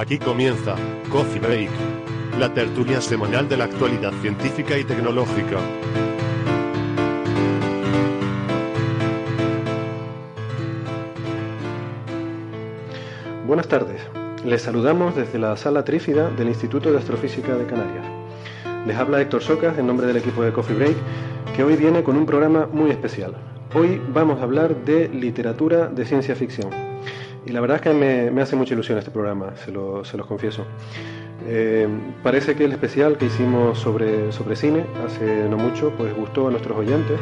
Aquí comienza Coffee Break, la tertulia semanal de la actualidad científica y tecnológica. Buenas tardes. Les saludamos desde la sala trífida del Instituto de Astrofísica de Canarias. Les habla Héctor Socas en nombre del equipo de Coffee Break, que hoy viene con un programa muy especial. Hoy vamos a hablar de literatura de ciencia ficción. Y la verdad es que me, me hace mucha ilusión este programa, se, lo, se los confieso. Eh, parece que el especial que hicimos sobre, sobre cine hace no mucho, pues gustó a nuestros oyentes.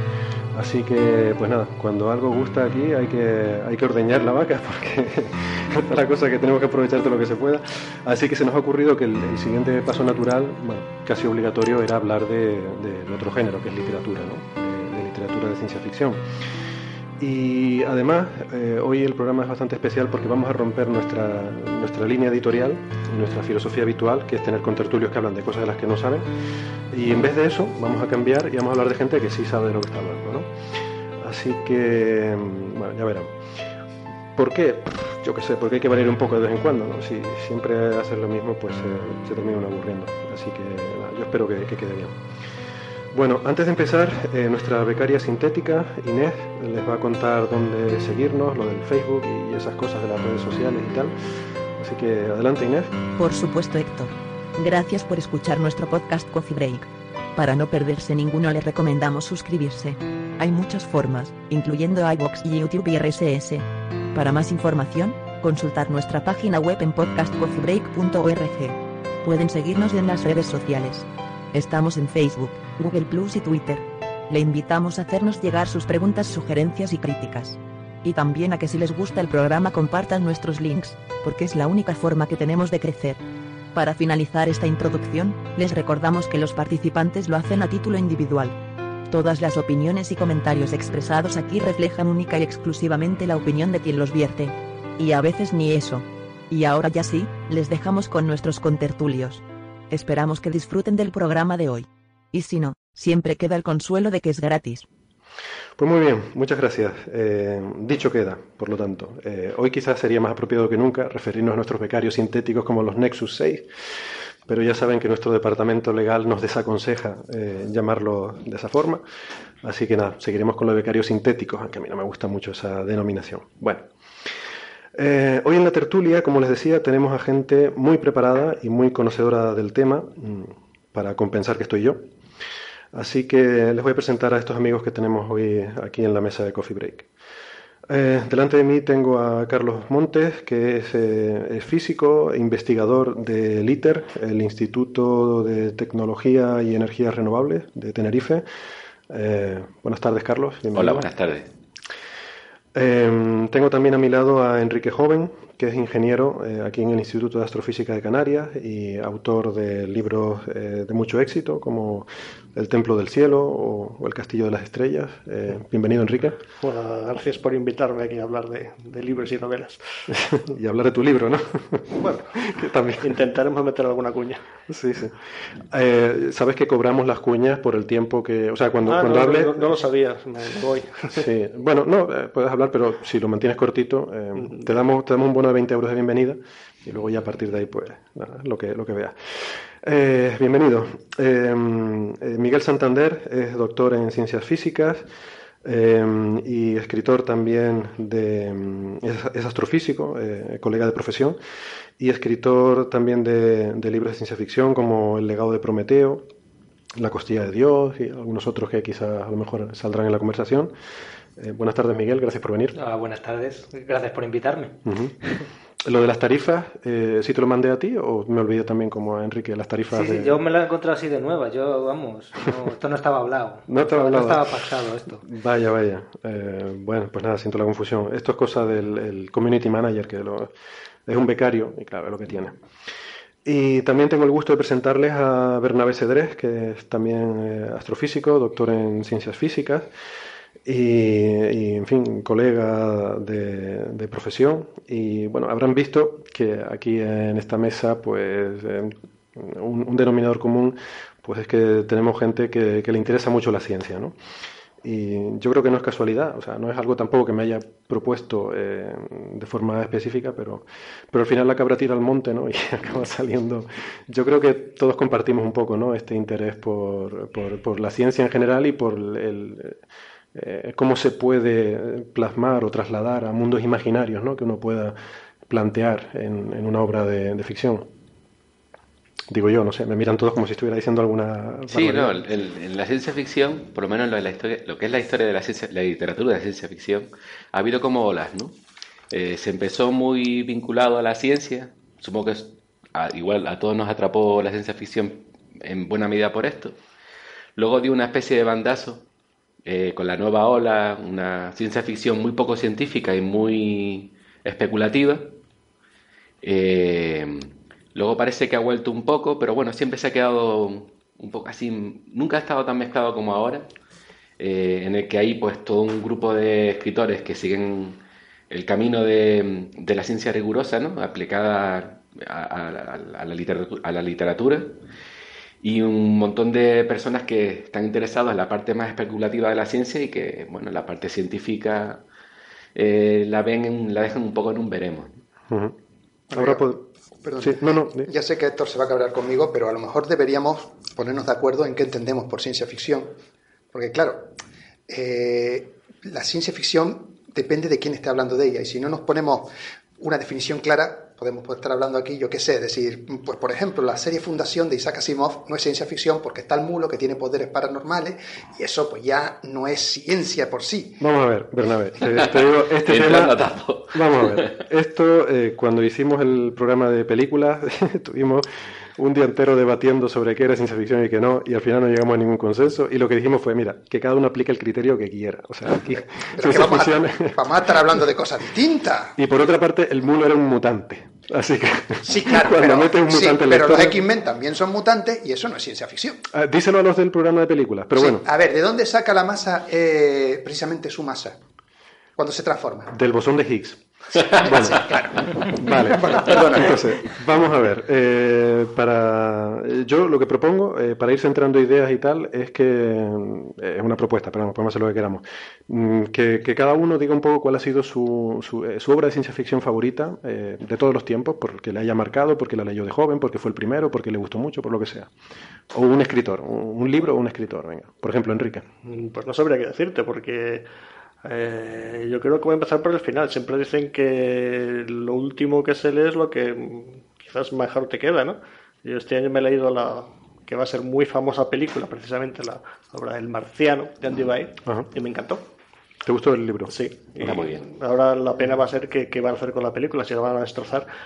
Así que, pues nada, cuando algo gusta aquí hay que, hay que ordeñar la vaca porque es la cosa que tenemos que aprovechar todo lo que se pueda. Así que se nos ha ocurrido que el, el siguiente paso natural, bueno, casi obligatorio, era hablar de, de otro género, que es literatura, ¿no? de, de literatura de ciencia ficción. Y además, eh, hoy el programa es bastante especial porque vamos a romper nuestra, nuestra línea editorial, nuestra filosofía habitual, que es tener contertulios que hablan de cosas de las que no saben. Y en vez de eso, vamos a cambiar y vamos a hablar de gente que sí sabe de lo que está hablando. ¿no? Así que, bueno, ya verán. ¿Por qué? Yo qué sé, porque hay que variar un poco de vez en cuando. ¿no? Si siempre hacer lo mismo, pues eh, se termina uno aburriendo. Así que nada, yo espero que quede bien. Bueno, antes de empezar, eh, nuestra becaria sintética, Inés, les va a contar dónde seguirnos, lo del Facebook y esas cosas de las redes sociales y tal. Así que adelante, Inés. Por supuesto, Héctor. Gracias por escuchar nuestro podcast Coffee Break. Para no perderse ninguno les recomendamos suscribirse. Hay muchas formas, incluyendo iVoox y YouTube y RSS. Para más información, consultar nuestra página web en podcastcoffeebreak.org. Pueden seguirnos en las redes sociales. Estamos en Facebook, Google Plus y Twitter. Le invitamos a hacernos llegar sus preguntas, sugerencias y críticas. Y también a que si les gusta el programa compartan nuestros links, porque es la única forma que tenemos de crecer. Para finalizar esta introducción, les recordamos que los participantes lo hacen a título individual. Todas las opiniones y comentarios expresados aquí reflejan única y exclusivamente la opinión de quien los vierte. Y a veces ni eso. Y ahora ya sí, les dejamos con nuestros contertulios. Esperamos que disfruten del programa de hoy. Y si no, siempre queda el consuelo de que es gratis. Pues muy bien, muchas gracias. Eh, dicho queda, por lo tanto. Eh, hoy quizás sería más apropiado que nunca referirnos a nuestros becarios sintéticos como los Nexus 6, pero ya saben que nuestro departamento legal nos desaconseja eh, llamarlo de esa forma. Así que nada, seguiremos con los becarios sintéticos, aunque a mí no me gusta mucho esa denominación. Bueno. Hoy en la tertulia, como les decía, tenemos a gente muy preparada y muy conocedora del tema, mmm, para compensar que estoy yo. Así que les voy a presentar a estos amigos que tenemos hoy aquí en la mesa de Coffee Break. Eh, delante de mí tengo a Carlos Montes, que es, eh, es, físico e investigador del ITER, el Instituto de Tecnología y Energías Renovables de Tenerife. Eh, buenas tardes, Carlos. Bienvenido. Hola, buenas tardes. Tengo también a mi lado a Enrique Joven, que es ingeniero aquí en el Instituto de Astrofísica de Canarias y autor de libros de mucho éxito como El Templo del Cielo o, o El Castillo de las Estrellas. Eh, bienvenido, Enrique. Bueno, gracias por invitarme aquí a hablar de, de libros y novelas. y hablar de tu libro, ¿no? bueno, también intentaremos meter alguna cuña. Sí, sí. Eh, Sabes que cobramos las cuñas por el tiempo que. O sea, cuando, ah, cuando no, hable. No, no, lo sabía, me voy. sí, bueno, no, eh, puedes hablar, pero si lo mantienes cortito, eh, te, damos, te damos un bono de 20 euros de bienvenida y luego ya a partir de ahí, pues, nada, lo que, lo que veas. Eh, bienvenido. Eh, Miguel Santander es doctor en ciencias físicas eh, y escritor también de. Es, es astrofísico, eh, colega de profesión, y escritor también de, de, libros de ciencia ficción como El legado de Prometeo, La costilla de Dios y algunos otros que quizás a lo mejor saldrán en la conversación. buenas tardes, Miguel, gracias por venir. Ah, buenas tardes, gracias por invitarme. Uh -huh. Lo de las tarifas, eh, ¿sí te lo mandé a ti o me olvidé también como a Enrique las tarifas? Sí, sí, de- yo me la he encontrado así de nueva. Yo, vamos, no, esto no estaba hablado. No estaba hablado. No estaba pactado esto. Vaya, vaya. Eh, bueno, pues nada, siento la confusión. Esto es cosa del el community manager, que lo- es un becario y claro, es lo que tiene. Y también tengo el gusto de presentarles a Bernabé Cedrés, que es también eh, astrofísico, doctor en ciencias físicas y, y, en fin, colega de, de profesión. Y bueno, habrán visto que aquí en esta mesa, pues eh, un, un denominador común, pues es que tenemos gente que, que le interesa mucho la ciencia, ¿no? Y yo creo que no es casualidad, o sea, no es algo tampoco que me haya propuesto eh, de forma específica, pero, pero al final la cabra tira al monte, ¿no? Y acaba saliendo. Yo creo que todos compartimos un poco, ¿no? Este interés por, por, por la ciencia en general y por el, eh, cómo se puede plasmar o trasladar a mundos imaginarios, ¿no? Que uno pueda plantear en, en una obra de, de ficción. Digo yo, no sé, me miran todos como si estuviera diciendo alguna. Sí, no, barbaridad. el- en la ciencia ficción, por lo menos lo, de la historia, lo que es la historia de la, ciencia, la literatura de ciencia ficción, ha habido como olas, ¿no? Eh, se empezó muy vinculado a la ciencia, supongo que es- a- igual a todos nos atrapó la ciencia ficción en buena medida por esto. Luego dio una especie de bandazo eh, con la nueva ola, una ciencia ficción muy poco científica y muy especulativa. Eh, luego parece que ha vuelto un poco, pero bueno, siempre se ha quedado un poco así, nunca ha estado tan mezclado como ahora, eh, en el que hay pues todo un grupo de escritores que siguen el camino de, de la ciencia rigurosa, ¿no? aplicada a, a- a la a la literatura, y un montón de personas que están interesadas en la parte más especulativa de la ciencia y que, bueno, la parte científica eh, la ven, en- la dejan un poco en un veremos. Ahora pod- Perdón. Sí, no, no. di- Ya sé que Héctor se va a cabrear conmigo, pero a lo mejor deberíamos ponernos de acuerdo en qué entendemos por ciencia ficción. Porque claro, eh, la ciencia ficción depende de quién esté hablando de ella. Y si no nos ponemos una definición clara, podemos estar hablando aquí, yo qué sé, decir, pues por ejemplo, la serie Fundación de Isaac Asimov no es ciencia ficción porque está el mulo que tiene poderes paranormales y eso pues ya no es ciencia por sí. Vamos a ver, Bernabé. Te, te digo, este tema. Vamos a ver. Esto, eh, cuando hicimos el programa de películas, tuvimos un día entero debatiendo sobre qué era ciencia ficción y qué no, y al final no llegamos a ningún consenso. Y lo que dijimos fue: mira, que cada uno aplique el criterio que quiera. O sea, aquí. Ciencia vamos, ficción- a, vamos a estar hablando de cosas distintas. Y por otra parte, el mulo era un mutante. Así que. Sí, claro, cuando pero, metes un sí, mutante en la pero los X-Men también son mutantes y eso no es ciencia ficción. Ah, díselo a los del programa de películas. Pero Sí, bueno, A ver, ¿de dónde saca la masa eh, precisamente su masa? Cuando se transforma. del bosón de Higgs. Bueno, Vale, Bueno, perdona. entonces, vamos a ver. eh, para Yo lo que propongo, eh, para ir centrando ideas y tal, es que. eh, es una propuesta, pero vamos, podemos hacer lo que queramos. Mm, Que, que cada uno diga un poco cuál ha sido su, su, eh, su obra de ciencia ficción favorita eh, de todos los tiempos, porque le haya marcado, porque la leyó de joven, porque fue el primero, porque le gustó mucho, por lo que sea. O un escritor, un, un libro o un escritor, venga. Por ejemplo, Enrique. Mm, Pues no sabría qué decirte, porque eh, yo creo que voy a empezar por el final. Siempre dicen que lo último que se lee es lo que quizás mejor te queda, ¿no? Yo este año me he leído la que va a ser muy famosa película, precisamente la obra El Marciano de Andy Bay, y me encantó. ¿Te gustó el libro? Sí. Está muy bien. Ahora la pena va a ser que, que van a hacer con la película, si la van a destrozar.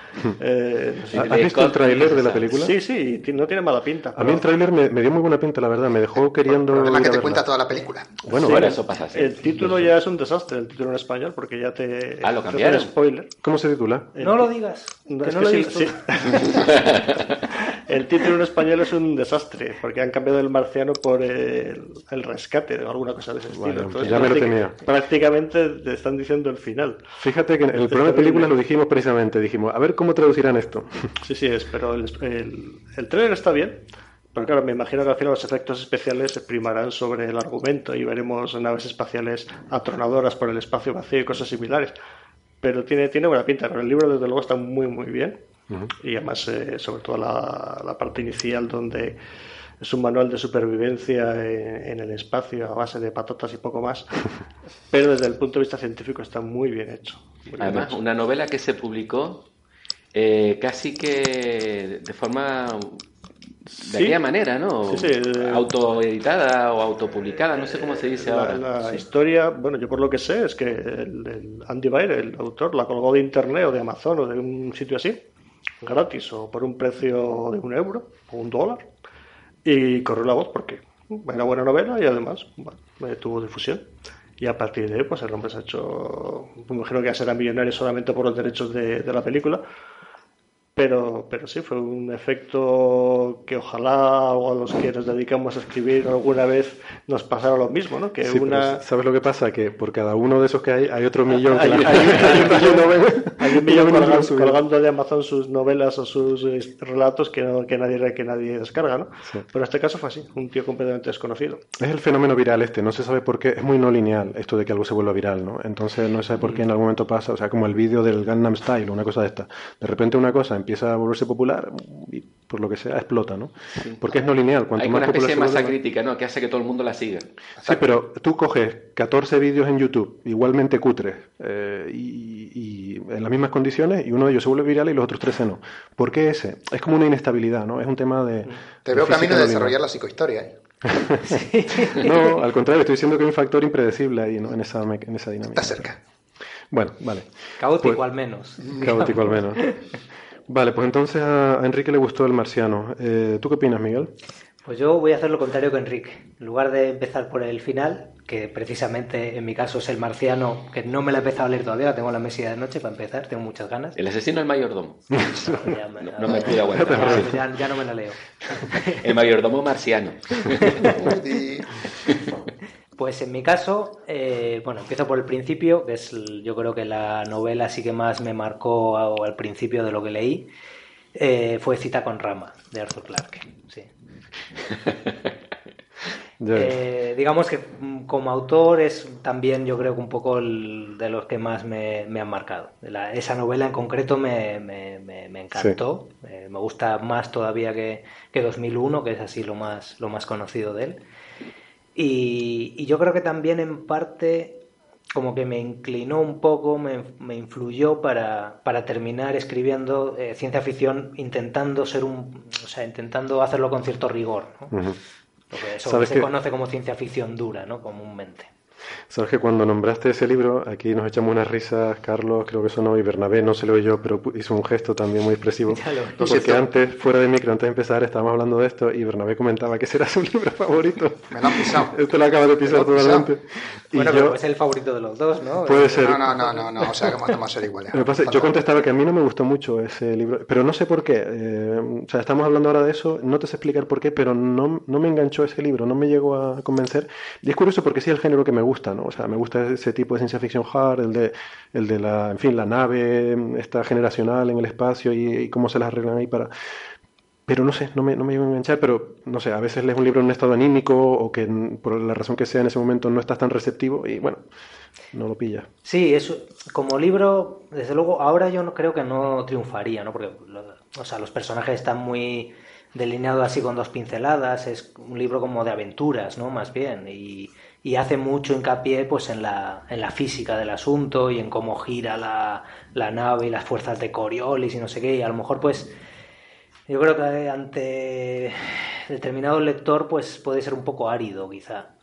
Eh. ¿Has visto el tráiler de la película? Sí, sí, no tiene mala pinta. A mí el tráiler me, me dio muy buena pinta, la verdad. Me dejó queriendo. Es que te verla. cuenta toda la película. Bueno, Sí, vale. eso pasa así. El título ya es un desastre, el título en español, porque ya te. Ah, ¿lo te cambiaron? spoiler. ¿Cómo se titula? El No lo digas, No, que es no que lo he sí- visto. sí. el título en español es un desastre, porque han cambiado el marciano por el, el rescate o alguna cosa de ese estilo. Entonces, ya me lo tenía. Prácticamente te están diciendo el final. Fíjate que en el programa de películas lo dijimos precisamente. Dijimos, a ver cómo traducirán esto. Sí, sí, es, pero el, el, el trailer está bien. Pero claro, me imagino que al final los efectos especiales se primarán sobre el argumento y veremos naves espaciales atronadoras por el espacio vacío y cosas similares. Pero tiene, tiene buena pinta. Pero el libro, desde luego, está muy, muy bien. Y además, eh, sobre todo la, la parte inicial, donde es un manual de supervivencia en, en el espacio a base de patatas y poco más. Pero desde el punto de vista científico está muy bien hecho. Muy bien Además, hecho. una novela que se publicó eh, casi que de forma de aquella manera, ¿no? Sí, sí, eh, Autoeditada o autopublicada, no sé cómo se dice La, ahora. la Sí. historia, bueno, yo por lo que sé es que el, el Andy Weir, el autor, la colgó de internet o de Amazon o de un sitio así, gratis o por un precio de un euro o un dólar, y corrió la voz porque era buena novela y además tuvo difusión. Y a partir de ahí, pues el hombre se ha hecho, me imagino que ya será millonario solamente por los derechos de, de la película. Pero, pero sí, fue un efecto que ojalá a los que nos dedicamos a escribir alguna vez nos pasara lo mismo, ¿no? Que Sí, una... ¿Sabes lo que pasa? Que por cada uno de esos que hay, hay otro millón. que Hay, la- hay- hay un millón, colgando, colgando de Amazon sus novelas o sus eh, relatos que, no- que, nadie, que nadie descarga, ¿no? Sí. Pero en este caso fue así, un tío completamente desconocido. Es el fenómeno viral este, no se sabe por qué, es muy no lineal esto de que algo se vuelva viral, ¿no? Entonces no se sabe por qué en algún momento pasa, o sea, como el vídeo del Gangnam Style una cosa de esta. De repente una cosa empieza a volverse popular y por lo que sea explota, ¿no? Porque es no lineal, cuanto Hay más una especie de masa vuelve, crítica, ¿no? Que hace que todo el mundo la siga. Sí, pero tú coges 14 vídeos en YouTube, igualmente cutres, eh, y, y en las mismas condiciones, y uno de ellos se vuelve viral y los otros 13 no. ¿Por qué ese? Es como una inestabilidad, ¿no? Es un tema de... Te de veo camino de no desarrollar la psicohistoria. ¿eh? No, al contrario, estoy diciendo que hay un factor impredecible ahí, ¿no? En esa, en esa dinámica. Está cerca. Bueno, vale. Caótico Pues- al menos. Caótico al menos. Vale, pues entonces a Enrique le gustó el marciano. Eh, ¿Tú qué opinas, Miguel? Pues yo voy a hacer lo contrario que Enrique. En lugar de empezar por el final, que precisamente en mi caso es el marciano, que no me la he empezado a leer todavía, la tengo en la mesilla de noche para empezar, tengo muchas ganas. El asesino del mayordomo. Ya me- No, no me pude aguantar. ya- ya- ya no me la leo. El mayordomo marciano. Pues en mi caso, eh, bueno, empiezo por el principio, que es yo creo que la novela sí que más me marcó al principio de lo que leí, eh, fue Cita con Rama, de Arthur Clarke. Sí. Eh, digamos que mm, como autor es también yo creo que un poco el- de los que más me, me han marcado. La- esa novela en concreto me, me- me- me encantó, me gusta más todavía que, que 2001, que es así lo más, lo más conocido de él. Y, y yo creo que también en parte como que me inclinó un poco, me, me influyó para, para terminar escribiendo eh, ciencia ficción intentando ser un, o sea, intentando hacerlo con cierto rigor, ¿no? Lo que, eso ¿Sabes se conoce como ciencia ficción dura, ¿no? Comúnmente. Sabes que cuando nombraste ese libro, aquí nos echamos unas risas, Carlos, creo que sonó, y Bernabé, no se lo oyó, pero pu- hizo un gesto también muy expresivo. Porque antes, fuera de micro, antes de empezar, estábamos hablando de esto, y Bernabé comentaba que ese era su libro favorito. Me lo han pisado. Este lo acaba de pisar totalmente. Y Bueno, yo, pero es el favorito de los dos, ¿no? puede ser. No, no, no, no, no, o sea, que vamos a ser iguales. Pasa yo contestaba que a mí no me gustó mucho ese libro, pero no sé por qué. eh, o sea, estamos hablando ahora de eso, no te sé explicar por qué, pero no, no me enganchó ese libro, no me llegó a convencer. Y es curioso porque sí es el género que me gusta, ¿no? O sea, me gusta ese tipo de ciencia ficción hard, el de, el de la, en fin, la nave, esta generacional en el espacio y, y cómo se las arreglan ahí para... Pero no sé, no me, no me llegó a enganchar, pero no sé, a veces lees un libro en un estado anímico o que mm, por la razón que sea en ese momento no estás tan receptivo y bueno, no lo pilla. Sí, es, como libro, desde luego, ahora yo no creo que no triunfaría, ¿no? Porque o sea, los personajes están muy delineados así con dos pinceladas, es un libro como de aventuras, ¿no? Más bien, y, y hace mucho hincapié pues en la, en la física del asunto y en cómo gira la, la nave y las fuerzas de Coriolis y no sé qué, y a lo mejor pues yo creo que ante determinado lector pues puede ser un poco árido quizá.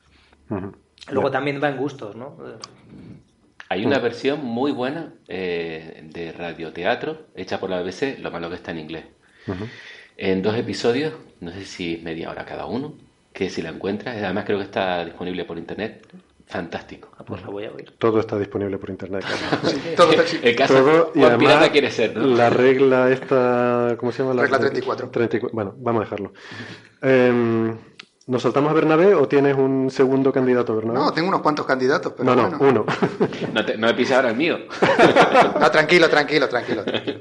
Luego también va en gustos, ¿no? Hay una versión muy buena eh, de radioteatro hecha por la BBC, lo malo que está en inglés. En dos episodios, no sé si media hora cada uno, que si la encuentras, además creo que está disponible por internet, fantástico. Ah, pues la voy a oír. Todo está disponible por internet. Carlos. Todo está. El caso Todo, y cuán pirata además quiere ser, ¿no? la regla esta, ¿cómo se llama? La Regla 34. 34. Bueno, vamos a dejarlo. Em, ¿Nos saltamos a Bernabé o tienes un segundo candidato, Bernabé? No, tengo unos cuantos candidatos, pero no, no, bueno. uno. No, te, no me pises ahora el mío. No, tranquilo, tranquilo, tranquilo, tranquilo.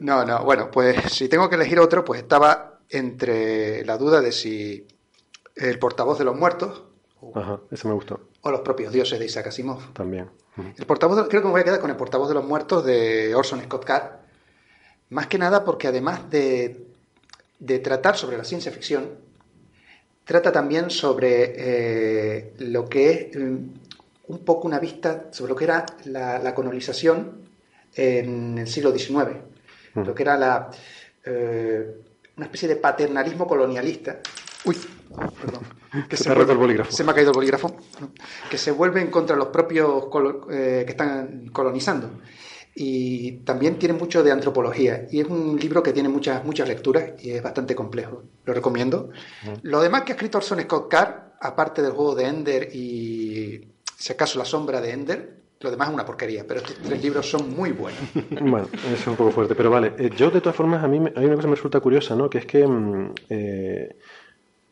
No, no, bueno, pues si tengo que elegir otro, pues estaba entre la duda de si el portavoz de los muertos Ajá, ese me gustó. o los propios dioses de Isaac Asimov. también. El portavoz, de- creo que me voy a quedar con el portavoz de los muertos de Orson Scott Card, más que nada porque además de, de tratar sobre la ciencia ficción, trata también sobre eh, lo que es mm, un poco una vista sobre lo que era la, la colonización en el siglo XIX, lo que era la, eh, una especie de paternalismo colonialista. Uy, perdón. Que Se roto el bolígrafo. Se me ha caído el bolígrafo. Que se vuelven contra los propios eh, que están colonizando. Y también tiene mucho de antropología. Y es un libro que tiene muchas, muchas lecturas y es bastante complejo. Lo recomiendo. Lo demás que ha escrito Orson Scott Card, aparte del juego de Ender y, si acaso, La sombra de Ender, lo demás es una porquería. Pero estos tres libros son muy buenos. Bueno, eso es un poco fuerte, pero vale. Eh, yo, de todas formas, a mí me- hay una cosa que me resulta curiosa, ¿no? Que es que, mm, eh,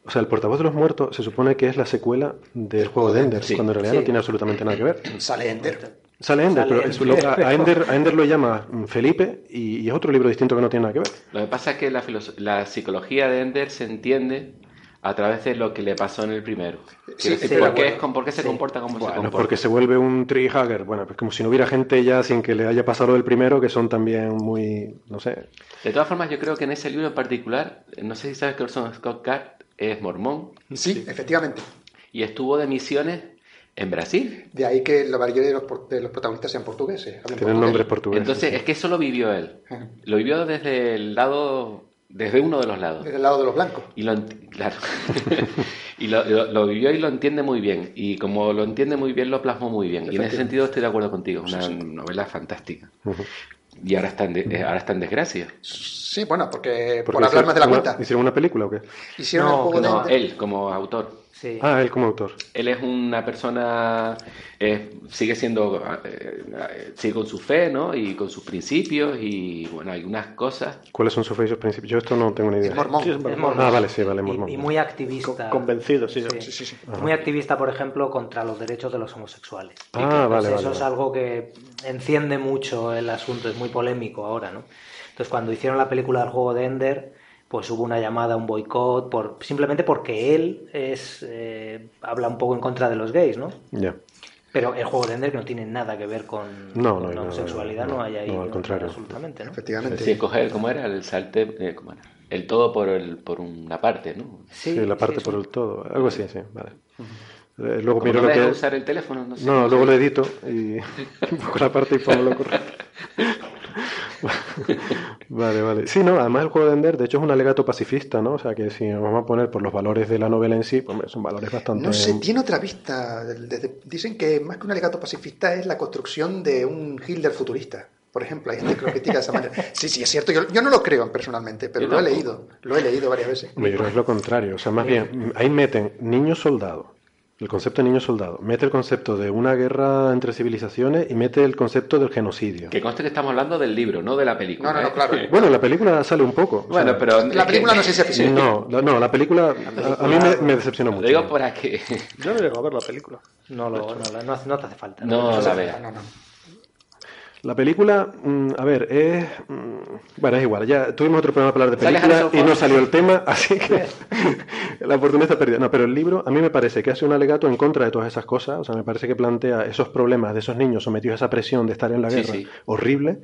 o sea, el portavoz de los muertos se supone que es la secuela del juego de Ender, cuando en realidad Sí. no tiene absolutamente nada que ver. Sale Ender. Sale Ender, Sale pero es Ender. lo- a, Ender, a Ender lo llama mm, Felipe y, y es otro libro distinto que no tiene nada que ver. Lo que pasa es que la, la psicología de Ender se entiende a través de lo que le pasó en el primero. Quiero decir, ¿por, qué, es- con- por qué se Sí. comporta como se Bueno, comporta? porque se vuelve un tree-hugger. Bueno, pues como si no hubiera gente ya sin que le haya pasado lo del primero, que son también muy, no sé. De todas formas, yo creo que en ese libro en particular, no sé si sabes que Orson Scott Card es mormón Sí, efectivamente. y estuvo de misiones en Brasil. De ahí que la mayoría de los, por- de los protagonistas sean portugueses. Tienen portugués. nombres portugueses. Entonces, es que eso lo vivió él. Lo vivió desde el lado, desde uno de los lados. Desde el lado de los blancos. Y lo, claro. y lo, lo- lo vivió y lo entiende muy bien. Y como lo entiende muy bien, lo plasmó muy bien. Y en ese sentido estoy de acuerdo contigo. Es una novela fantástica. Y ahora está en, de- eh, ahora está en desgracia. Sí, bueno, porque, Porque por hablar más de la hicieron cuenta. una- ¿Hicieron una película o qué? Hicieron No, el juego de No, Ender. él como autor. Sí. Ah, él como autor. Él es una persona, eh, sigue siendo, eh, sigue con su fe, ¿no? Y con sus principios y, bueno, algunas cosas. ¿Cuáles son sus fe y sus principios? Yo esto no tengo ni idea. Es mormón. Sí, es mormón. Ah, vale, sí, vale, Y- mormón. Y, muy activista. Convencido, sí. Sí, sí, sí. Muy activista, por ejemplo, contra los derechos de los homosexuales. Ah, Entonces, vale, Eso vale, es vale. algo que enciende mucho el asunto, es muy polémico ahora, ¿no? Entonces, cuando hicieron la película del juego de Ender, pues hubo una llamada, un boicot, por, simplemente porque él es eh, habla un poco en contra de los gays, ¿no? Ya. Pero el juego de Ender no tiene nada que ver con, No, con no, la homosexualidad, no, no, hay ahí no, al contrario. absolutamente, ¿no? Efectivamente. Sí, coger, ¿cómo era? El salte, eh, ¿cómo era? El todo por, el, por una parte, ¿no? Sí, la parte sí, por el todo. Algo así, sí, vale. Eh, luego miro no lo que... usar el teléfono, no sé. No, luego lo edito y pongo la parte y pongo lo correcto. Vale, vale. Sí, no, además el juego de Ender, de hecho, es un alegato pacifista, ¿no? O sea, que si nos vamos a poner por los valores de la novela en sí, pues son valores bastante... No sé, tiene otra vista. Desde- dicen que más que un alegato pacifista es la construcción de un Hitler futurista. Por ejemplo, hay gente que lo critica de esa manera. Sí, sí, es cierto. Yo, yo no lo creo personalmente, pero lo he leído. Lo he leído varias veces. Yo creo que es lo contrario. O sea, más bien, ahí meten niño soldado, el concepto de niño soldado, mete el concepto de una guerra entre civilizaciones y mete el concepto del genocidio. Que conste que estamos hablando del libro, no de la película. No, no, no, ¿eh? claro. Bueno, la película sale un poco. o Bueno, sea, pero... La película no sé si es No, la- no, la película a, a mí me, me decepcionó Lo mucho. digo para que... Yo no llego a ver la película. No, lo, no, no, hace- no te hace falta. No la sí. vea. No, no. La película, mm, a ver, es... mm, bueno, es igual, ya tuvimos otro programa para hablar de película y no salió el tema, así que la oportunidad está perdida. No, pero el libro a mí me parece que hace un alegato en contra de todas esas cosas, o sea, me parece que plantea esos problemas de esos niños sometidos a esa presión de estar en la Sí, guerra sí. horrible,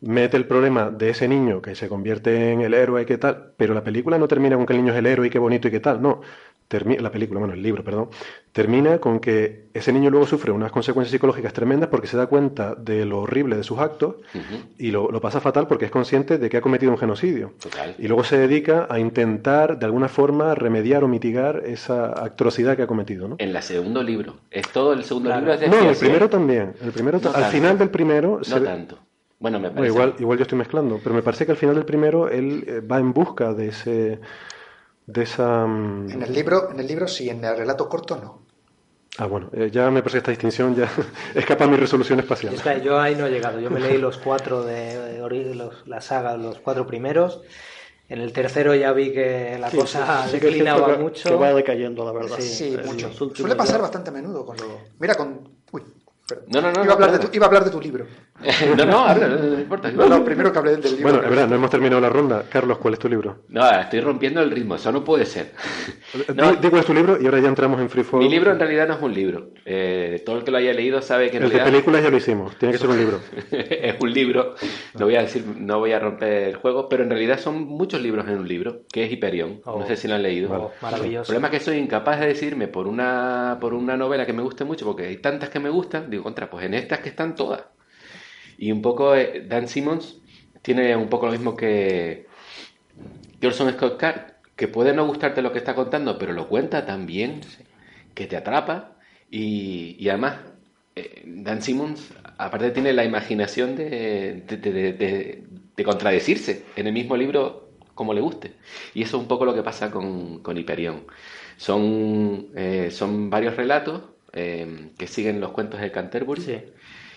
mete el problema de ese niño que se convierte en el héroe y qué tal, pero la película no termina con que el niño es el héroe y qué bonito y qué tal, no. La película, bueno, el libro, perdón, termina con que ese niño luego sufre unas consecuencias psicológicas tremendas porque se da cuenta de lo horrible de sus actos y lo, lo pasa fatal porque es consciente de que ha cometido un genocidio. Total. Y luego se dedica a intentar, de alguna forma, remediar o mitigar esa atrocidad que ha cometido, ¿no? En el segundo libro. Es todo el segundo Claro. libro es de No, el primero también. El primero No al tanto. final del primero... se No ve- tanto. Bueno, me Bueno, parece. igual, igual yo estoy mezclando, pero me parece que al final del primero él eh, va en busca de ese... De esa... mm, En el libro, en el libro sí, en el relato corto no. Ah, bueno, eh, ya me parece que esta distinción ya escapa a mi resolución espacial. Es que yo ahí no he llegado. Yo me leí los cuatro de, de los- la saga, los cuatro primeros. En el tercero ya vi que la Sí, cosa sí, sí declinaba que- mucho. Que va decayendo, la verdad. Sí, Sí, mucho. Suele pasar ya- bastante a menudo con lo... Mira, con... Uy. No, no, no. iba, a hablar no, de tu, iba a hablar de tu libro. no, no, habla, no, no importa. No, no, primero que hablé del libro. Bueno, es verdad, no hemos terminado la ronda. Carlos, ¿cuál es tu libro? No, estoy rompiendo el ritmo, eso no puede ser. Di- No. Di, cuál es tu libro y ahora ya entramos en Freeform. Mi libro en realidad no es un libro. Eh, todo el que lo haya leído sabe que en El de realidad películas ya lo hicimos, tiene que ser un libro. es un libro. No voy a decir, no voy a romper el juego, pero en realidad son muchos libros en un libro, que es Hyperion. Oh. no sé si lo han leído. Oh, El maravilloso. problema es que soy incapaz de decirme por una, por una novela que me guste mucho, porque hay tantas que me gustan, digo, contra, pues en estas que están todas. Y un poco eh, Dan Simmons tiene un poco lo mismo que, Orson Scott Card, que puede no gustarte lo que está contando, pero lo cuenta tan bien que te atrapa y, y además eh, Dan Simmons aparte tiene la imaginación de, de, de, de, contradecirse en el mismo libro como le guste. Y eso es un poco lo que pasa con, con Hyperion. Son, eh, son varios relatos eh, que siguen los cuentos de Canterbury. Sí,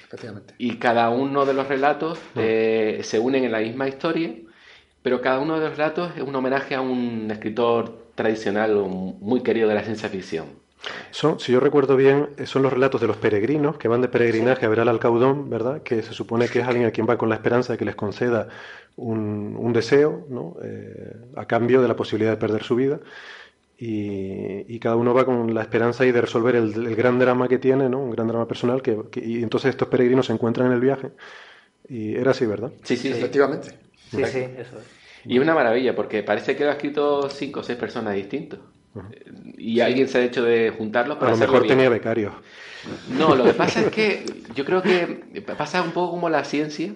efectivamente. Y cada uno de los relatos eh, se unen en la misma historia, pero cada uno de los relatos es un homenaje a un escritor tradicional muy querido de la ciencia ficción. Son, si yo recuerdo bien, son los relatos de los peregrinos que van de peregrinaje a ver al alcaudón, ¿verdad? Que se supone que es alguien a quien va con la esperanza de que les conceda un, un deseo, ¿no? Eh, a cambio de la posibilidad de perder su vida. Y, y, cada uno va con la esperanza ahí de resolver el, el, gran drama que tiene, ¿no? Un gran drama personal. Que, que, y entonces estos peregrinos se encuentran en el viaje. Y era así, ¿verdad? Sí, sí, efectivamente. Sí, sí, eso es. Y es una maravilla, porque parece que lo ha escrito cinco o seis personas distintos. Uh -huh. Y sí. alguien se ha hecho de juntarlos para A lo mejor bien. tenía becarios. No, lo que pasa es que yo creo que pasa un poco como la ciencia,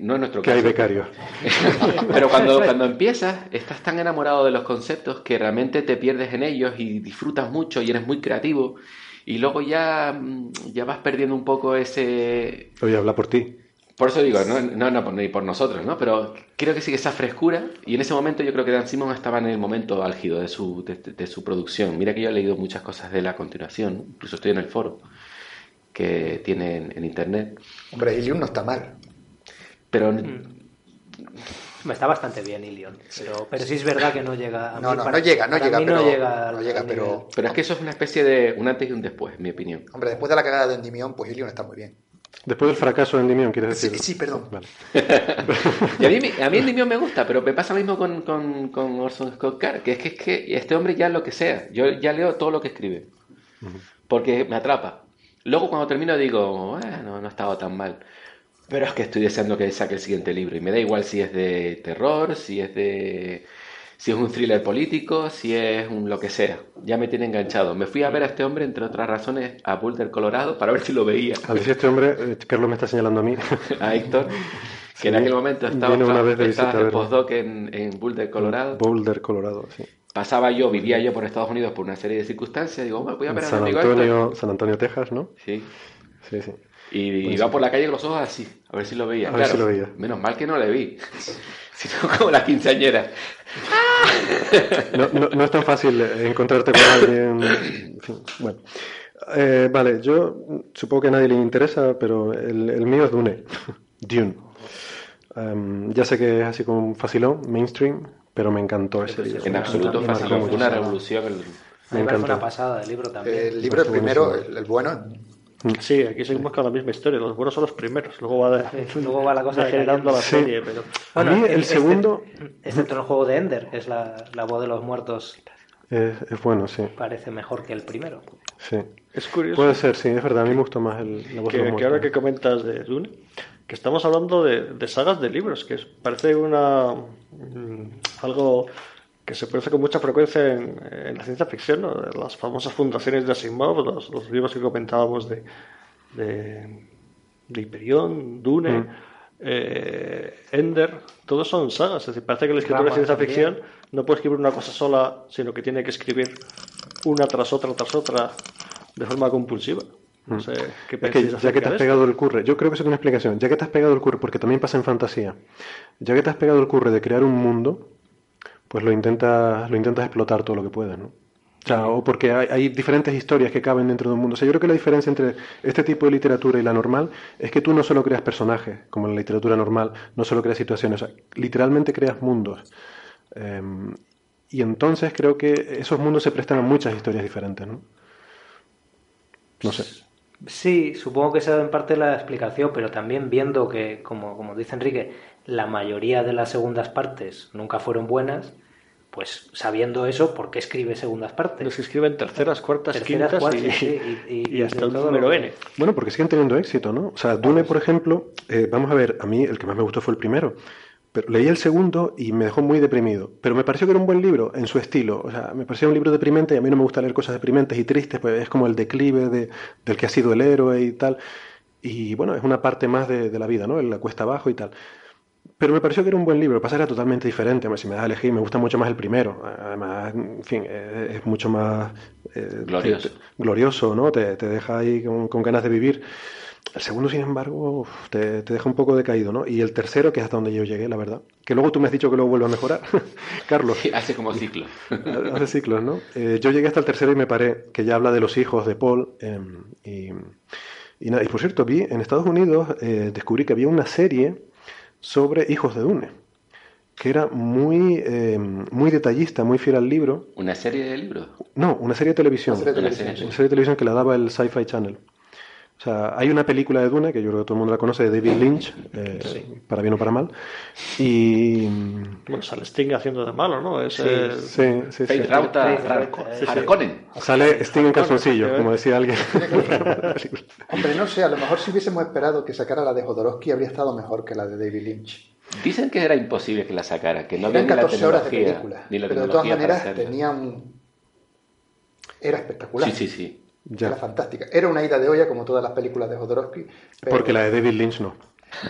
no es nuestro que caso. hay becarios. Pero cuando, cuando empiezas, estás tan enamorado de los conceptos que realmente te pierdes en ellos y disfrutas mucho y eres muy creativo. Y luego ya, ya vas perdiendo un poco ese... Oye, habla por ti. Por eso digo, no, no, no, ni por nosotros, ¿no? Pero creo que sigue esa frescura y en ese momento yo creo que Dan Simon estaba en el momento álgido de su, de, de, su producción. Mira que yo he leído muchas cosas de él a continuación, incluso estoy en el foro que tiene en, en internet. Hombre, Ilion no está mal. Pero... Mm. Está bastante bien Ilion, pero, pero sí es verdad que no llega. A no, mí, no, para, no llega, no llega, pero, no llega, no llega pero... pero es que eso es una especie de un antes y un después, en mi opinión. Hombre, después de la cagada de Endymion, pues Ilion está muy bien. Después del fracaso de Endymion, ¿quieres decir? Sí, sí perdón. Vale. y a mí, a mí Endymion me gusta, pero me pasa lo mismo con, con, con Orson Scott Card, que es que, es que este hombre ya lo que sea, yo ya leo todo lo que escribe, uh -huh. porque me atrapa. Luego cuando termino digo, bueno, no ha estado tan mal. Pero es que estoy deseando que saque el siguiente libro. Y me da igual si es de terror, si es de. Si es un thriller político, si es un lo que sea. Ya me tiene enganchado. Me fui a ver a este hombre, entre otras razones, a Boulder, Colorado, para ver si lo veía. A ver si este hombre, eh, Carlos me está señalando a mí. a Héctor. Que sí, en aquel momento estaba, una vez de estaba de postdoc en, en Boulder, Colorado. Boulder, Colorado, sí pasaba yo, vivía yo por Estados Unidos por una serie de circunstancias, digo, voy a ver San a mi amigo Antonio. San Antonio, Texas, ¿no? Sí. Sí, sí. Y pues iba sí. por la calle con los ojos así, a ver si lo veía. A claro, ver si lo veía. Menos mal que no le vi. Sino como la quinceañera. no, no, no, es tan fácil encontrarte con alguien. En fin, bueno. Eh, vale, yo supongo que a nadie le interesa, pero el, el mío es Dune. Dune. Um, ya sé que es así como un facilón, mainstream, pero me encantó ese libro. En absoluto facilón, fue una revolución. El... Me, me una pasada el libro también. El libro, el primero, el, el bueno, Sí, aquí seguimos con la misma historia. Los buenos son los primeros. Luego va, de, sí, luego va la cosa degenerando la sí. serie. Pero... Bueno, a mí el, segundo. Excepto este, el juego de Ender, es la, la voz de los muertos. Es, es, bueno, sí. Parece mejor que el primero. Sí. Es curioso. Puede ser, sí, es verdad. A mí me gustó más el, la voz que, de los que ahora que comentas de Dune, que estamos hablando de, de sagas de libros, que es, parece una. Mmm, algo que se produce con mucha frecuencia en, en la ciencia ficción, ¿no? las famosas fundaciones de Asimov, los, los libros que comentábamos de, de, de Hyperion, Dune, mm. eh, Ender, todos son sagas. Es decir, parece que el escritor de ciencia también. ficción no puede escribir una cosa sola, sino que tiene que escribir una tras otra, tras otra, de forma compulsiva. No sé, ¿qué es que ya que te has pegado el curre, yo creo que eso tiene una explicación. Ya que te has pegado el curre, porque también pasa en fantasía, ya que te has pegado el curre de crear un mundo, pues lo intentas, lo intentas explotar todo lo que puedas, ¿no? O, sea, o porque hay, hay, diferentes historias que caben dentro de un mundo. O sea, yo creo que la diferencia entre este tipo de literatura y la normal es que tú no solo creas personajes, como en la literatura normal, no solo creas situaciones, o sea, literalmente creas mundos. Eh, y entonces creo que esos mundos se prestan a muchas historias diferentes, ¿no? No sé. Sí, supongo que esa es en parte la explicación, pero también viendo que, como, como dice Enrique, la mayoría de las segundas partes nunca fueron buenas, pues sabiendo eso, ¿por qué escribe segundas partes? Los que escriben terceras, cuartas, terceras, quintas cuartas, y, y, y, y, hasta un número N. Bueno, porque siguen teniendo éxito, ¿no? O sea, Dune, por ejemplo, eh, vamos a ver, a mí el que más me gustó fue el primero. Pero leí el segundo y me dejó muy deprimido. Pero me pareció que era un buen libro en su estilo. O sea, me parecía un libro deprimente y a mí no me gusta leer cosas deprimentes y tristes, pues es como el declive de, del que ha sido el héroe y tal. Y bueno, es una parte más de, de la vida, ¿no? La cuesta abajo y tal. Pero me pareció que era un buen libro. Lo que pasa era totalmente diferente. Si me das a elegir, me gusta mucho más el primero. Además, en fin, eh, es mucho más eh, Glorioso. te- glorioso, ¿no? Te, te deja ahí con, con ganas de vivir. El segundo, sin embargo, te, te deja un poco decaído, ¿no? Y el tercero, que es hasta donde yo llegué, la verdad. Que luego tú me has dicho que luego vuelve a mejorar. Carlos. Hace como ciclo. Hace ciclos, ¿no? Eh, yo llegué hasta el tercero y me paré, que ya habla de los hijos de Paul. eh, y, y nada, y por cierto, vi en Estados Unidos, eh, descubrí que había una serie sobre hijos de Dune, que era muy, eh, muy detallista, muy fiel al libro. ¿Una serie de libros? No, una serie de televisión. Una serie de televisión, serie. Una serie de televisión que la daba el Sci-Fi Channel. O sea, hay una película de Dune, que yo creo que todo el mundo la conoce, de David Lynch, eh, para bien o para mal. Y. Bueno, sale Sting haciendo de malo, ¿no? Es, Sí, eh, Sí, sí, sí. Rauta Sí, Harko- sí, sí. Harkonnen. Sale Sting en calzoncillo, como decía alguien. Hombre, no sé, a lo mejor si hubiésemos esperado que sacara la de Jodorowsky habría estado mejor que la de David Lynch. Dicen que era imposible que la sacara, que no había ni la 14 horas de tecnología. película, Ni la pero de todas maneras tenía un... Era espectacular. Sí, sí, sí. Ya. Era fantástica. Era una ida de olla como todas las películas de Jodorowsky. pero- Porque la de David Lynch no.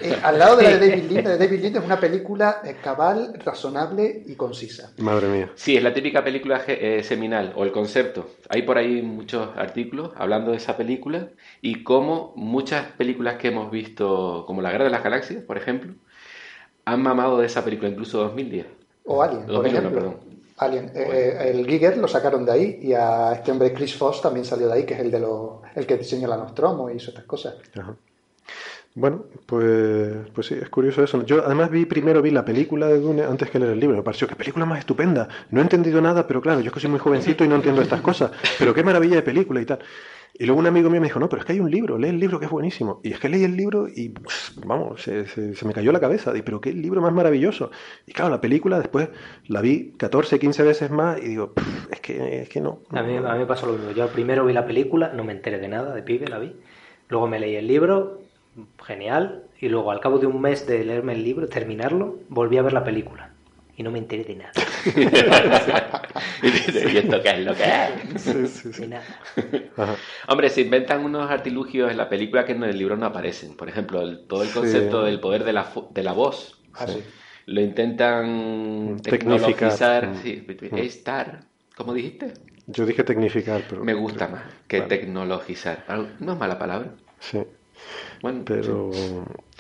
Eh, al lado de la de David Lynch, la de David Lynch es una película eh, cabal, razonable y concisa. Madre mía. Sí, es la típica película eh, seminal o el concepto. Hay por ahí muchos artículos hablando de esa película y cómo muchas películas que hemos visto, como La Guerra de las Galaxias, por ejemplo, han mamado de esa película, incluso 2010. O Alien, por 2001, ejemplo. perdón. Alien. Eh, eh, el Giger lo sacaron de ahí y a este hombre Chris Foss también salió de ahí, que es el de los, el que diseñó la Nostromo y hizo estas cosas. Ajá. Bueno, pues, pues sí, es curioso eso. Yo además vi primero vi la película de Dune antes que leer el libro. Me pareció que película más estupenda. No he entendido nada, pero claro, yo es que soy muy jovencito y no entiendo estas cosas. Pero qué maravilla de película y tal. Y luego un amigo mío me dijo, no, pero es que hay un libro, lee el libro que es buenísimo. Y es que leí el libro y, vamos, se, se- se me cayó la cabeza. Y, pero qué libro más maravilloso. Y claro, la película después la vi 14, 15 veces más y digo, "Pff, es que, es que no. A mí, a mí me pasó lo mismo. Yo primero vi la película, no me enteré de nada, de pibe la vi. Luego me leí el libro, genial. Y luego, al cabo de un mes de leerme el libro, terminarlo, volví a ver la película. Y no me enteré de nada. y dices, ¿y esto qué es lo que es? Sí, sí, sí. De nada. Ajá. Hombre, se inventan unos artilugios en la película que en el libro no aparecen. Por ejemplo, el- todo el Sí. concepto del poder de la, de la voz. Ah, sí. Lo intentan Tecnificar. tecnologizar. Mm. Sí, Mm. estar. ¿Cómo dijiste? Yo dije tecnificar, pero... Me gusta más que Vale. tecnologizar. No es mala palabra. Sí. Bueno, Pero,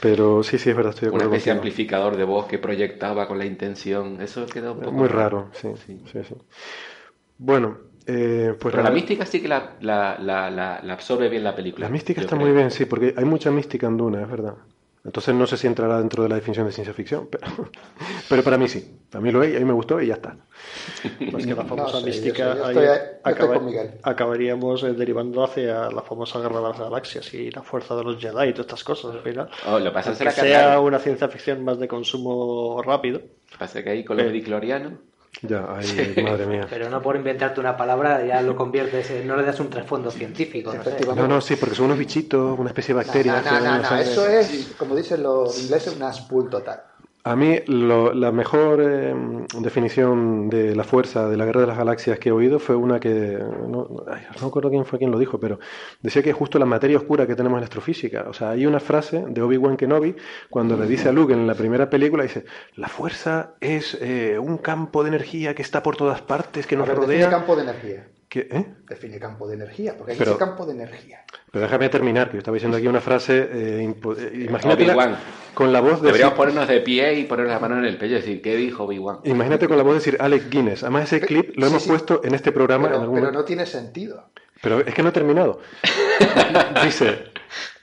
pero sí, sí, es verdad, estoy de una acuerdo especie de amplificador de voz que proyectaba con la intención. Eso quedó un poco Muy raro, sí, sí, sí. Bueno, eh, pues Pero la mística sí que la, absorbe bien la película. La mística está creo. muy bien, sí, porque hay mucha mística en Duna, es verdad. Entonces no sé si entrará dentro de la definición de ciencia ficción, pero, pero para mí sí. Para mí lo es, y a mí me gustó y ya está. Más que la famosa No sé, yo mística, yo estoy- yo estoy acaba- acabaríamos eh, derivando hacia la famosa guerra de las galaxias y la fuerza de los Jedi y todas estas cosas al final. Oh, lo que pasa que sea una ciencia ficción más de consumo rápido. Pasa que ahí con los midichlorianos. Ya, ay, madre mía. Pero no por inventarte una palabra ya lo conviertes, en- no le das un trasfondo científico. No sé. No, no, sí, porque son unos bichitos, una especie de No, bacteria. no, que no, no, no, eso es, como dicen los ingleses, una spool total. A mí lo- la mejor eh, definición de la fuerza de la guerra de las galaxias que he oído fue una que, no, ay, no acuerdo quién fue quien lo dijo, pero decía que es justo la materia oscura que tenemos en astrofísica. O sea, hay una frase de Obi-Wan Kenobi cuando le dice a Luke en la primera película, dice, la fuerza es eh, un campo de energía que está por todas partes, que nos ver, rodea. campo de energía. Que- ¿eh? Define campo de energía, porque hay Pero- ese campo de energía. Pero déjame terminar, que yo estaba diciendo aquí una frase, eh, impo- eh, imagínate la- con la voz de... Deberíamos ponernos de pie y poner la mano en el pecho y decir, ¿qué dijo Obi-Wan? Imagínate con la voz de decir Alex Guinness. Además, ese clip lo sí, hemos sí. puesto en este programa en Pero, algún pero no tiene sentido. Pero es que no he terminado. dice,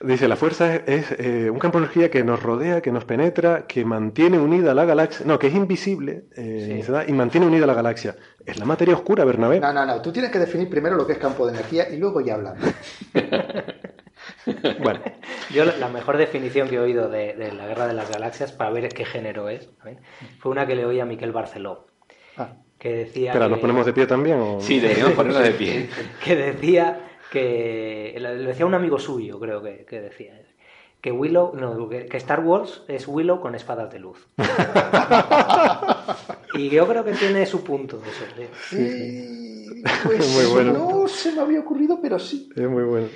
dice, la fuerza es, es, eh, un campo de energía que nos rodea, que nos penetra, que mantiene unida la galaxia. No, que es invisible eh, y mantiene unida la galaxia. Es la materia oscura, Bernabé. No, no, no. Tú tienes que definir primero lo que es campo de energía y luego ya hablamos. Bueno, Yo la mejor definición que he oído de, de la Guerra de las Galaxias, para ver qué género es, fue una que le oí a Miquel Barceló, Ah, que decía espera, que, ¿nos ponemos de pie también? O... Sí, deberíamos ponernos de pie. que decía que lo decía un amigo suyo, creo que, que decía que Willow, no, que, Star Wars es Willow con espadas de luz. y yo creo que tiene su punto eso. ¿sí? sí, pues Muy bueno. no se me había ocurrido, pero sí. Es muy bueno.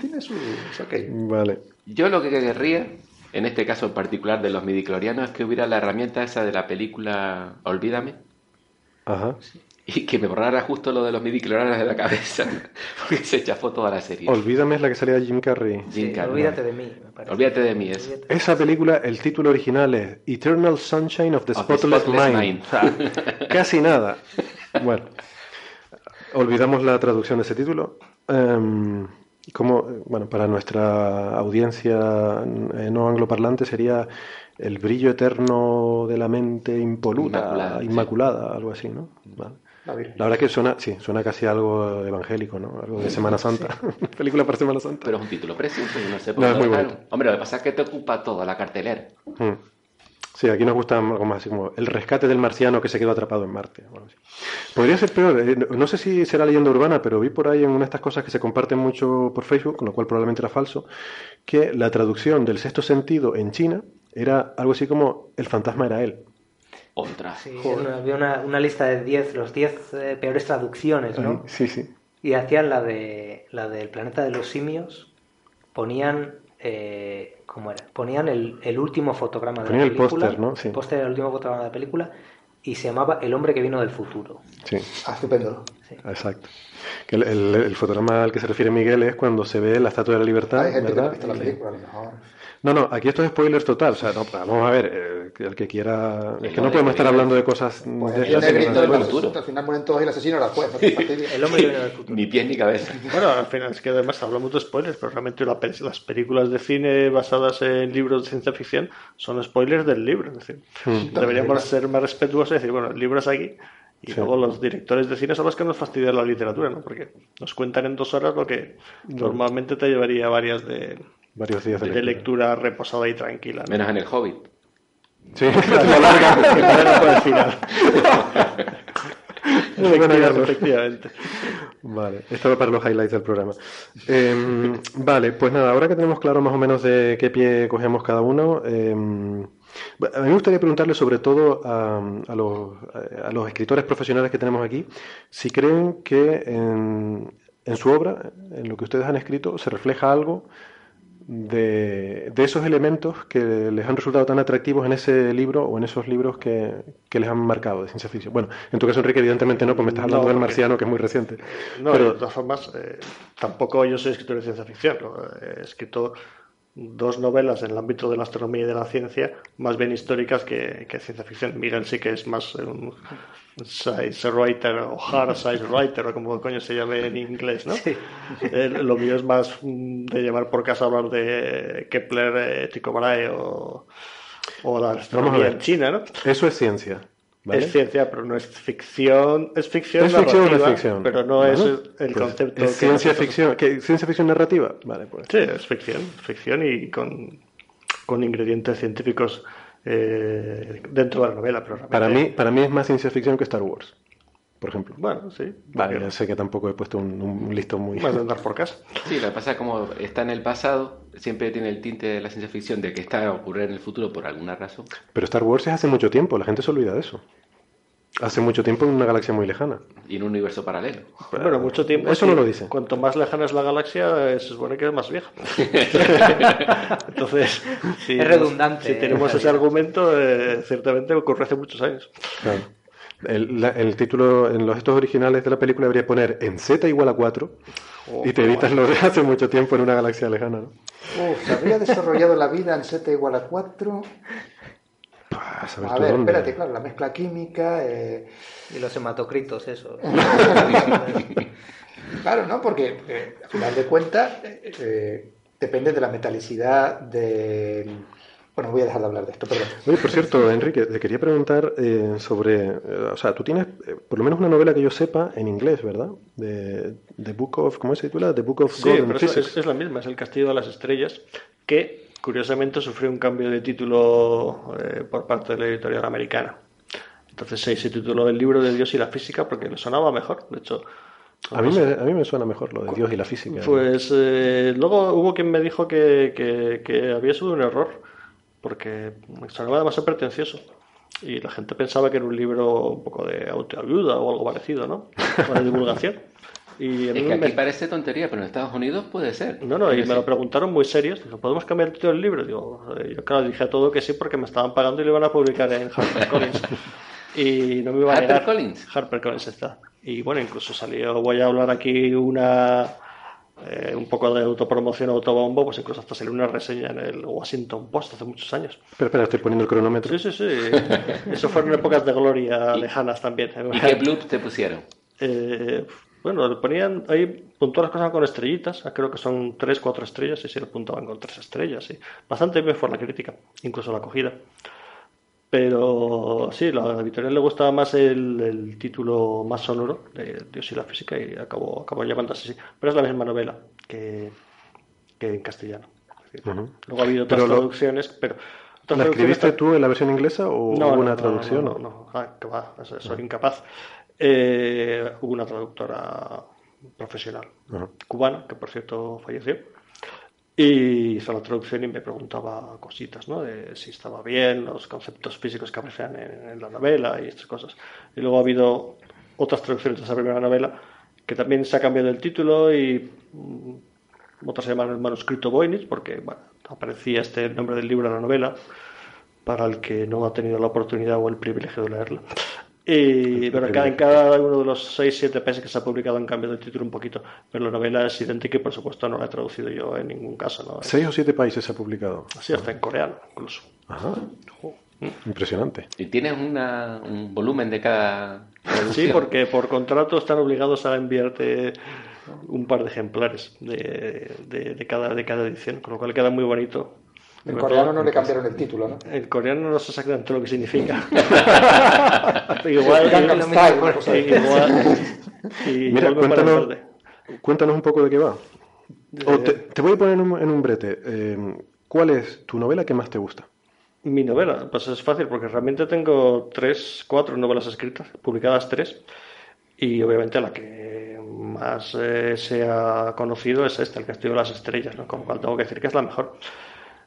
Tiene su... es ok. Vale. Yo lo que querría en este caso en particular de los midiclorianos es que hubiera la herramienta esa de la película Olvídame. Ajá. Y que me borrara justo lo de los midiclorianos de la cabeza. Porque se chafó toda la serie. Olvídame es la que salía Jim Carrey. Jim Carrey. Olvídate de mí, me parece. Olvídate de mí, es. Esa película, el título original es Eternal Sunshine of the Of the Spotless, Spotless Mind. Mind. Casi nada. Bueno, olvidamos la traducción de ese título. Em, como, bueno, para nuestra audiencia eh, no angloparlante sería el brillo eterno de la mente impoluta, Inmaculada, inmaculada, sí. algo así, ¿no? Vale. La. La verdad que suena, sí, suena casi algo evangélico, ¿no? Algo de Semana Santa. Película para Semana Santa. Pero es un título precioso, yo no sé por No, qué es muy bonito. Hombre, lo que pasa es que te ocupa toda la cartelera. Mm. Sí, aquí nos gusta algo más así como el rescate del marciano que se quedó atrapado en Marte. Podría ser peor, eh, no sé si será leyenda urbana, pero vi por ahí en una de estas cosas que se comparten mucho por Facebook, con lo cual probablemente era falso, que la traducción del sexto sentido en China era algo así como el fantasma era él. Otra. Sí, una- había una, una lista de 10, los 10 eh, peores traducciones, ¿no? Sí, sí. Y hacían la de la del planeta de los simios, ponían eh, ¿cómo era? Ponían el, el último fotograma de Ponían la el película, póster, ¿no? Sí. el póster del último fotograma de la película y se llamaba El hombre que vino del futuro. Sí, Ah, estupendo. exacto. Que el, el- el fotograma al que se refiere Miguel es cuando se ve la Estatua de la Libertad, Hay gente que no ha ¿verdad? visto la película, a lo mejor. No, no, aquí esto es spoilers total. O sea, no, vamos a ver, eh, el que quiera. Es que no de podemos estar viene- hablando de cosas Pues de el negrito del futuro. futuro. Al final mueren todos y el asesino era juez. El hombre vino del futuro. Ni pies ni cabeza. Bueno, al final es que además hablamos de spoilers, pero realmente las películas de cine basadas en libros de ciencia ficción son spoilers del libro. Es decir, deberíamos ser más respetuosos y decir, bueno, el libro es aquí. Y Sí. luego los directores de cine son los que nos fastidian la literatura, ¿no? Porque nos cuentan en dos horas lo que normalmente te llevaría varias de, Varios días de de lectura. lectura reposada y tranquila. ¿no? Menos en el Hobbit. Sí, Lo larga, por el final. Efectivamente. Vale, esto va para los highlights del programa. Eh, vale, pues nada, ahora que tenemos claro más o menos de qué pie cogemos cada uno, eh, a mí me gustaría preguntarle sobre todo a, a los, a los escritores profesionales que tenemos aquí, si creen que en, en su obra, en lo que ustedes han escrito, se refleja algo de, de esos elementos que les han resultado tan atractivos en ese libro o en esos libros que, que les han marcado de ciencia ficción. Bueno, en tu caso, Enrique, evidentemente no, porque me estás hablando No, del marciano, que es muy reciente. No, Pero- de todas formas, eh, tampoco yo soy escritor de ciencia ficción. ¿no? He escrito dos novelas en el ámbito de la astronomía y de la ciencia, más bien históricas que, que ciencia ficción. Miguel sí que es más un science writer o hard science writer o como coño se llame en inglés, ¿no? Eh, lo mío es más de llevar por casa hablar de Kepler, eh, Tycho Brahe o, o la astronomía en China, ¿no? Eso es ciencia. ¿Vale? Es ciencia, pero no es ficción. Es ficción, ¿Es ficción o no es narrativa, ficción? pero no es el pues, concepto. ¿Es que ciencia nosotros- ficción? ¿Qué, ¿Ciencia ficción narrativa? Vale, pues. Sí, es ficción. Ficción y con, con ingredientes científicos eh, dentro de la novela. Pero realmente- Para mí, para mí es más ciencia ficción que Star Wars, por ejemplo. Bueno, sí. Vale, ya sé que tampoco he puesto un, un listón muy... Más de andar por casa. Sí, lo que pasa es como está en el pasado, siempre tiene el tinte de la ciencia ficción de que está a ocurrir en el futuro por alguna razón. Pero Star Wars es hace mucho tiempo, la gente se olvida de eso. Hace mucho tiempo en una galaxia muy lejana. Y en un universo paralelo. Bueno, mucho tiempo. Eso sí. no lo dice. Cuanto más lejana es la galaxia, eh, se supone que es más vieja. Entonces, si, Es redundante, Si eh, tenemos en ese argumento, eh, ciertamente ocurre hace muchos años. Claro. El, la- el título en los textos originales de la película debería poner en Z igual a 4 y te evitas lo de hace mucho tiempo en una galaxia lejana. ¿no? Uf, ¿se habría desarrollado la vida en Z igual a 4? A saber A tú ver, dónde. espérate, claro, la mezcla química. eh, Y los hematocritos, eso. Claro, ¿no? Porque eh, al final de cuentas eh, eh, depende de la metalicidad de... Bueno, voy a dejar de hablar de esto, perdón. Oye, por cierto, Enrique, te quería preguntar eh, sobre, eh, o sea, tú tienes eh, por lo menos una novela que yo sepa en inglés, ¿verdad? De The Book of, ¿cómo se titula? The Book of Sí, Golden pero es, Physics. es- es la misma, es el Castillo de las Estrellas, que curiosamente sufrió un cambio de título eh, por parte de la editorial americana. Entonces se, se tituló El libro de Dios y la física porque le sonaba mejor. De hecho, A mí, me, a mí me suena mejor lo de Dios y la física. Pues eh, luego hubo quien me dijo que, que- que había sido un error, porque me sonaba demasiado pretencioso. Y la gente pensaba que era un libro un poco de autoayuda o algo parecido, ¿no? O de divulgación. Y a Es que aquí me- parece tontería, pero en Estados Unidos puede ser. No, no, y me lo preguntaron muy serios. Dijo, ¿podemos cambiar el título del libro? Digo, eh, yo claro, dije a todo que sí porque me estaban pagando y lo iban a publicar en HarperCollins. y no me iba a negar. ¿HarperCollins? HarperCollins está. Y bueno, incluso salió, voy a hablar aquí una... eh, un poco de autopromoción, autobombo, pues incluso hasta salió una reseña en el Washington Post hace muchos años. Espera, espera, estoy poniendo el cronómetro. Sí, sí, sí. Eso fueron épocas de gloria lejanas también. ¿Y qué bloops te pusieron? Eh, bueno, le ponían ahí, puntuaban las cosas con estrellitas, creo que son tres, cuatro estrellas, y sí lo puntaban con tres estrellas, sí. Bastante bien fue la crítica, incluso la acogida. Pero sí, a la editorial le gustaba más el, el título más sonoro de Dios y la física y acabó, acabó llamándose así. Pero es la misma novela que, que en castellano. Luego ha habido otras Pero lo- traducciones, pero... ¿La escribiste tú en la versión inglesa o no, hubo no, una no, traducción? No, no. Ah, que va, soy incapaz. Eh, hubo una traductora profesional cubana, que por cierto falleció, y hizo la traducción y me preguntaba cositas, ¿no? De si estaba bien, los conceptos físicos que aparecían en, la novela y estas cosas. Y luego ha habido otras traducciones de esa primera novela que también se ha cambiado el título y mm, otras se llaman el manuscrito Voynich porque bueno, aparecía este nombre del libro en la novela para el que no ha tenido la oportunidad o el privilegio de leerla. Y, pero cada, en cada uno de los 6-7 países que se ha publicado han cambiado el título un poquito, pero la novela es idéntica y por supuesto no la he traducido yo en ningún caso. ¿no? Es- Seis o siete países se ha publicado. Así hasta en coreano incluso. Ajá. Impresionante. ¿Y tienes una, un volumen de cada Sí, traducción? porque por contrato están obligados a enviarte un par de ejemplares de, de- de cada, de cada edición, con lo cual queda muy bonito. En coreano no le cambiaron el título, ¿no? En coreano no sé exactamente lo que significa. igual, Gangnam Style, una cosa así. igual, y Mira, cuéntanos, cuéntanos un poco de qué va. O Eh, te, te voy a poner en un, en un brete. Eh, ¿Cuál es tu novela que más te gusta? Mi novela, pues es fácil porque realmente tengo tres, cuatro novelas escritas, publicadas tres, y obviamente la que más eh, se ha conocido es esta, El Castillo de las Estrellas, ¿no? Con lo cual tengo que decir que es la mejor.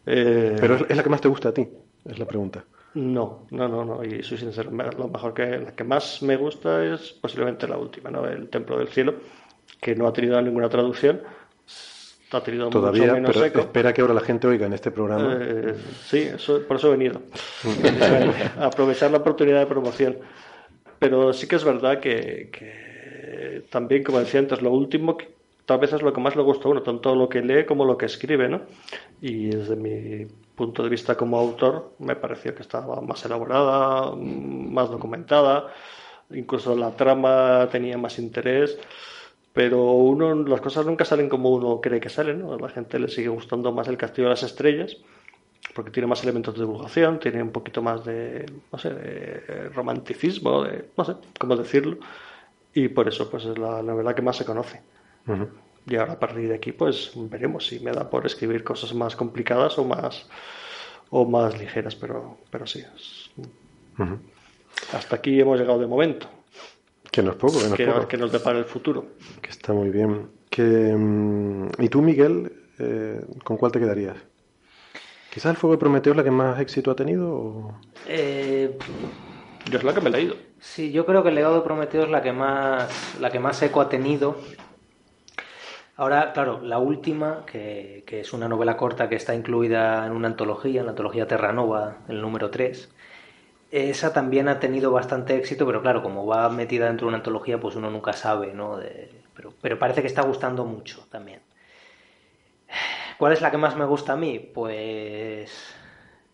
Eh, Pero es, es la que más te gusta a ti, es la pregunta. No, no, no, no, y soy sincero, lo mejor que, la que más me gusta es posiblemente la última, ¿no? El Templo del Cielo, que no ha tenido ninguna traducción, ha tenido mucho Todavía, menos pero eco. espera que ahora la gente oiga en este programa. Eh, sí, eso- por eso he venido. A aprovechar la oportunidad de promoción. Pero sí que es verdad que, que también, como decía antes, lo último que tal vez es lo que más le gusta a uno, tanto lo que lee como lo que escribe, ¿no? Y desde mi punto de vista como autor, me pareció que estaba más elaborada, mm, más documentada, incluso la trama tenía más interés pero uno las cosas nunca salen como uno cree que salen, ¿no? A la gente le sigue gustando más el Castillo de las Estrellas porque tiene más elementos de divulgación, tiene un poquito más de, no sé, de romanticismo, de, no sé cómo decirlo, y por eso pues es la novela que más se conoce. Y ahora a partir de aquí pues veremos si me da por escribir cosas más complicadas o más o más ligeras, pero, pero sí, es- hasta aquí hemos llegado de momento. Que no es poco, que no es Que, poco. que nos depara el futuro. Que está muy bien. Que, mm, ¿Y tú, Miguel, eh, con cuál te quedarías? ¿Quizás el Fuego de Prometeo es la que más éxito ha tenido? o- Eh, Yo es la que me he leído. Sí, yo creo que el legado de Prometeo es la que más, la que más eco ha tenido. Ahora, claro, la última, que, que es una novela corta que está incluida en una antología, en la antología Terranova, el número 3, esa también ha tenido bastante éxito, pero claro, como va metida dentro de una antología, pues uno nunca sabe, ¿no? De- pero, pero parece que está gustando mucho también. ¿Cuál es la que más me gusta a mí? Pues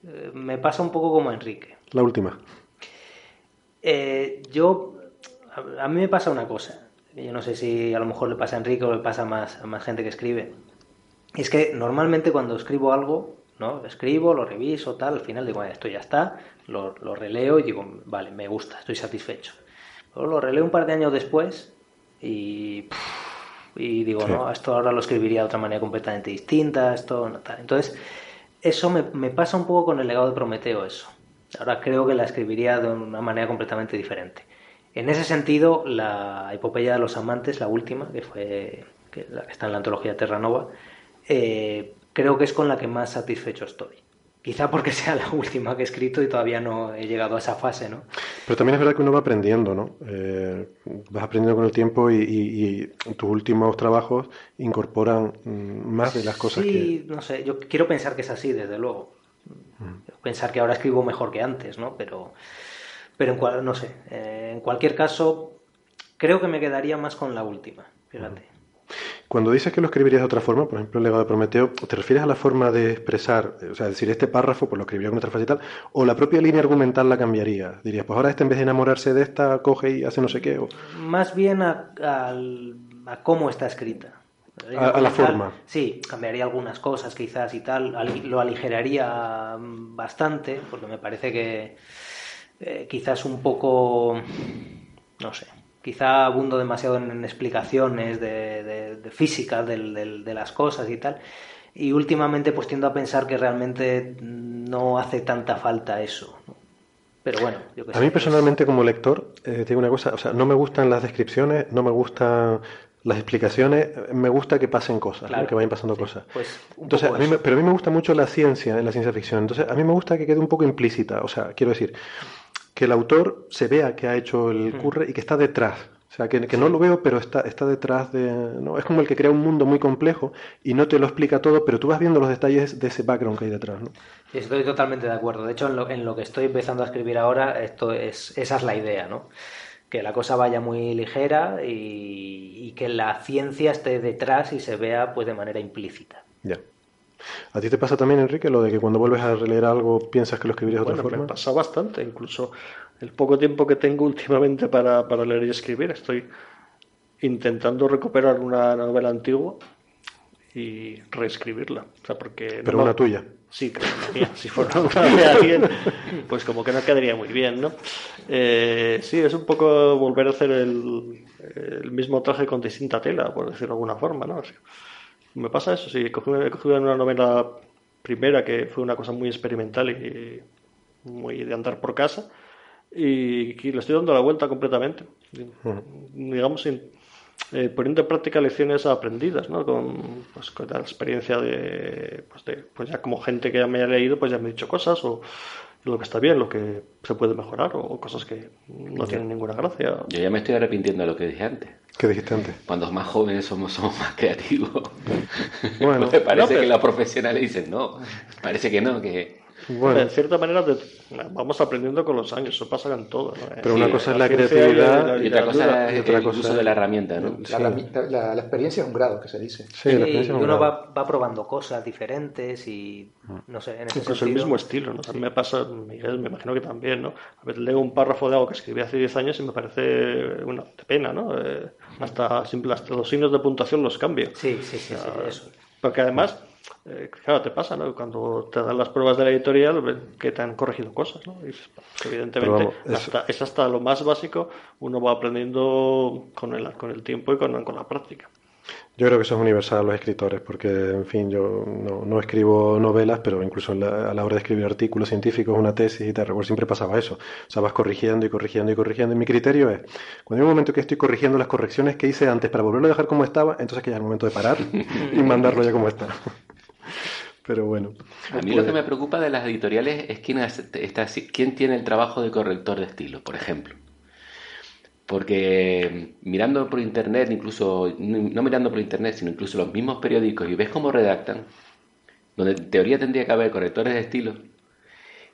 eh, me pasa un poco como a Enrique. La última. Eh, yo, a, a mí me pasa una cosa. Yo no sé si a lo mejor le pasa a Enrique o le pasa a más, a más gente que escribe. Es que normalmente cuando escribo algo, ¿no? Escribo, lo reviso, tal, al final digo, "Bueno, esto ya está, lo, lo releo y digo, vale, me gusta, estoy satisfecho. Luego lo releo un par de años después y, pff, y digo, Sí. no, esto ahora lo escribiría de otra manera completamente distinta, esto no tal. Entonces, eso me, me pasa un poco con el legado de Prometeo, eso. Ahora creo que la escribiría de una manera completamente diferente. En ese sentido, la epopeya de los amantes, la última, que fue que la que está en la antología Terranova, eh, creo que es con la que más satisfecho estoy. Quizá porque sea la última que he escrito y todavía no he llegado a esa fase, ¿no? Pero también es verdad que uno va aprendiendo, ¿no? Eh, vas aprendiendo con el tiempo y, y, tus últimos trabajos incorporan mm, más de las cosas sí, que... Sí, no sé, yo quiero pensar que es así, desde luego. Pensar que ahora escribo mejor que antes, ¿no? Pero, pero en cual, no sé, eh, en cualquier caso, creo que me quedaría más con la última, fíjate. Cuando dices que lo escribirías de otra forma, por ejemplo, el legado de Prometeo, ¿te refieres a la forma de expresar, o sea, decir, este párrafo, pues lo escribiría con otra frase y tal, o la propia línea argumental la cambiaría? Dirías, pues ahora este en vez de enamorarse de esta, coge y hace no sé qué. O... Más bien a, cómo está escrita. A, la forma. Sí, cambiaría algunas cosas quizás y tal, lo aligeraría bastante, porque me parece que eh, quizás un poco, no sé, quizá abundo demasiado en, explicaciones de, física de las cosas y tal. Y últimamente pues tiendo a pensar que realmente no hace tanta falta eso. Pero bueno, yo A mí personalmente como lector, eh, tengo una cosa, o sea, no me gustan las descripciones, no me gustan las explicaciones, me gusta que pasen cosas, que vayan pasando cosas. Pues Entonces, a mí pero a mí me gusta mucho la ciencia en la ciencia ficción. Entonces, a mí me gusta que quede un poco implícita. O sea, quiero decir, que el autor se vea que ha hecho el curre y que está detrás. O sea, que, no lo veo, pero está, está detrás de... ¿no? Es como el que crea un mundo muy complejo y no te lo explica todo, pero tú vas viendo los detalles de ese background que hay detrás. ¿no? Estoy totalmente de acuerdo. De hecho, en lo, en lo que estoy empezando a escribir ahora, esto es, esa es la idea, ¿no? Que la cosa vaya muy ligera y, y que la ciencia esté detrás y se vea pues de manera implícita. Ya. ¿A ti te pasa también, Enrique, lo de que cuando vuelves a releer algo piensas que lo escribirías de otra forma? Me pasa bastante, incluso el poco tiempo que tengo últimamente para, leer y escribir. Estoy intentando recuperar una novela antigua y reescribirla. O sea, porque Pero una tuya. Sí, que si fuera una de alguien, pues como que no quedaría muy bien, ¿no? Eh, sí, es un poco volver a hacer el, el, mismo traje con distinta tela, por decirlo de alguna forma, ¿no? Me pasa eso, sí. He cogido una novela primera que fue una cosa muy experimental y muy de andar por casa y, le estoy dando la vuelta completamente. Digamos, eh, poniendo en práctica lecciones aprendidas, ¿no? Con, pues, con la experiencia de pues, de, pues ya como gente que ya me haya leído, pues ya me ha dicho cosas o lo que está bien, lo que se puede mejorar o cosas que no tienen ninguna gracia. Yo ya me estoy arrepintiendo de lo que dije antes. ¿Qué dijiste antes? Cuando más jóvenes somos, somos más creativos. Bueno, parece que los profesionales dicen no, parece que no, que bueno. En cierta manera vamos aprendiendo con los años, eso pasa en todo. Pero una cosa es la, creatividad y, otra cosa es el uso de la herramienta. ¿no? La, experiencia es un grado, que se dice. Sí, y uno va, va, probando cosas diferentes y no sé, en ese Incluso el mismo estilo, ¿no? A mí me pasa, Miguel, me imagino que también, ¿no? A veces leo un párrafo de algo que escribí hace 10 años y me parece una de pena, ¿no? Eh, hasta, simple, hasta los signos de puntuación los cambio. Sí, sí, sí, sí eso. Porque además eh, claro, te pasa, ¿no? Cuando te dan las pruebas de la editorial, que te han corregido cosas, ¿no? evidentemente, es hasta lo más básico, uno va aprendiendo con el, con el tiempo y con, con la práctica. Yo creo que eso es universal a los escritores, porque, en fin, yo no, escribo novelas, pero incluso a la hora de escribir artículos científicos, una tesis y tal, recuerdo, siempre pasaba eso. O sea, vas corrigiendo y corrigiendo y corrigiendo. Y mi criterio es, cuando hay un momento que estoy corrigiendo las correcciones que hice antes para volverlo a dejar como estaba, entonces que ya es el momento de parar y mandarlo ya como está. Pero bueno. A mí lo que me preocupa de las editoriales es quién, está, quién tiene el trabajo de corrector de estilo, por ejemplo. Porque mirando por internet, incluso, no mirando por internet, sino incluso los mismos periódicos, y ves cómo redactan, donde en teoría tendría que haber correctores de estilo,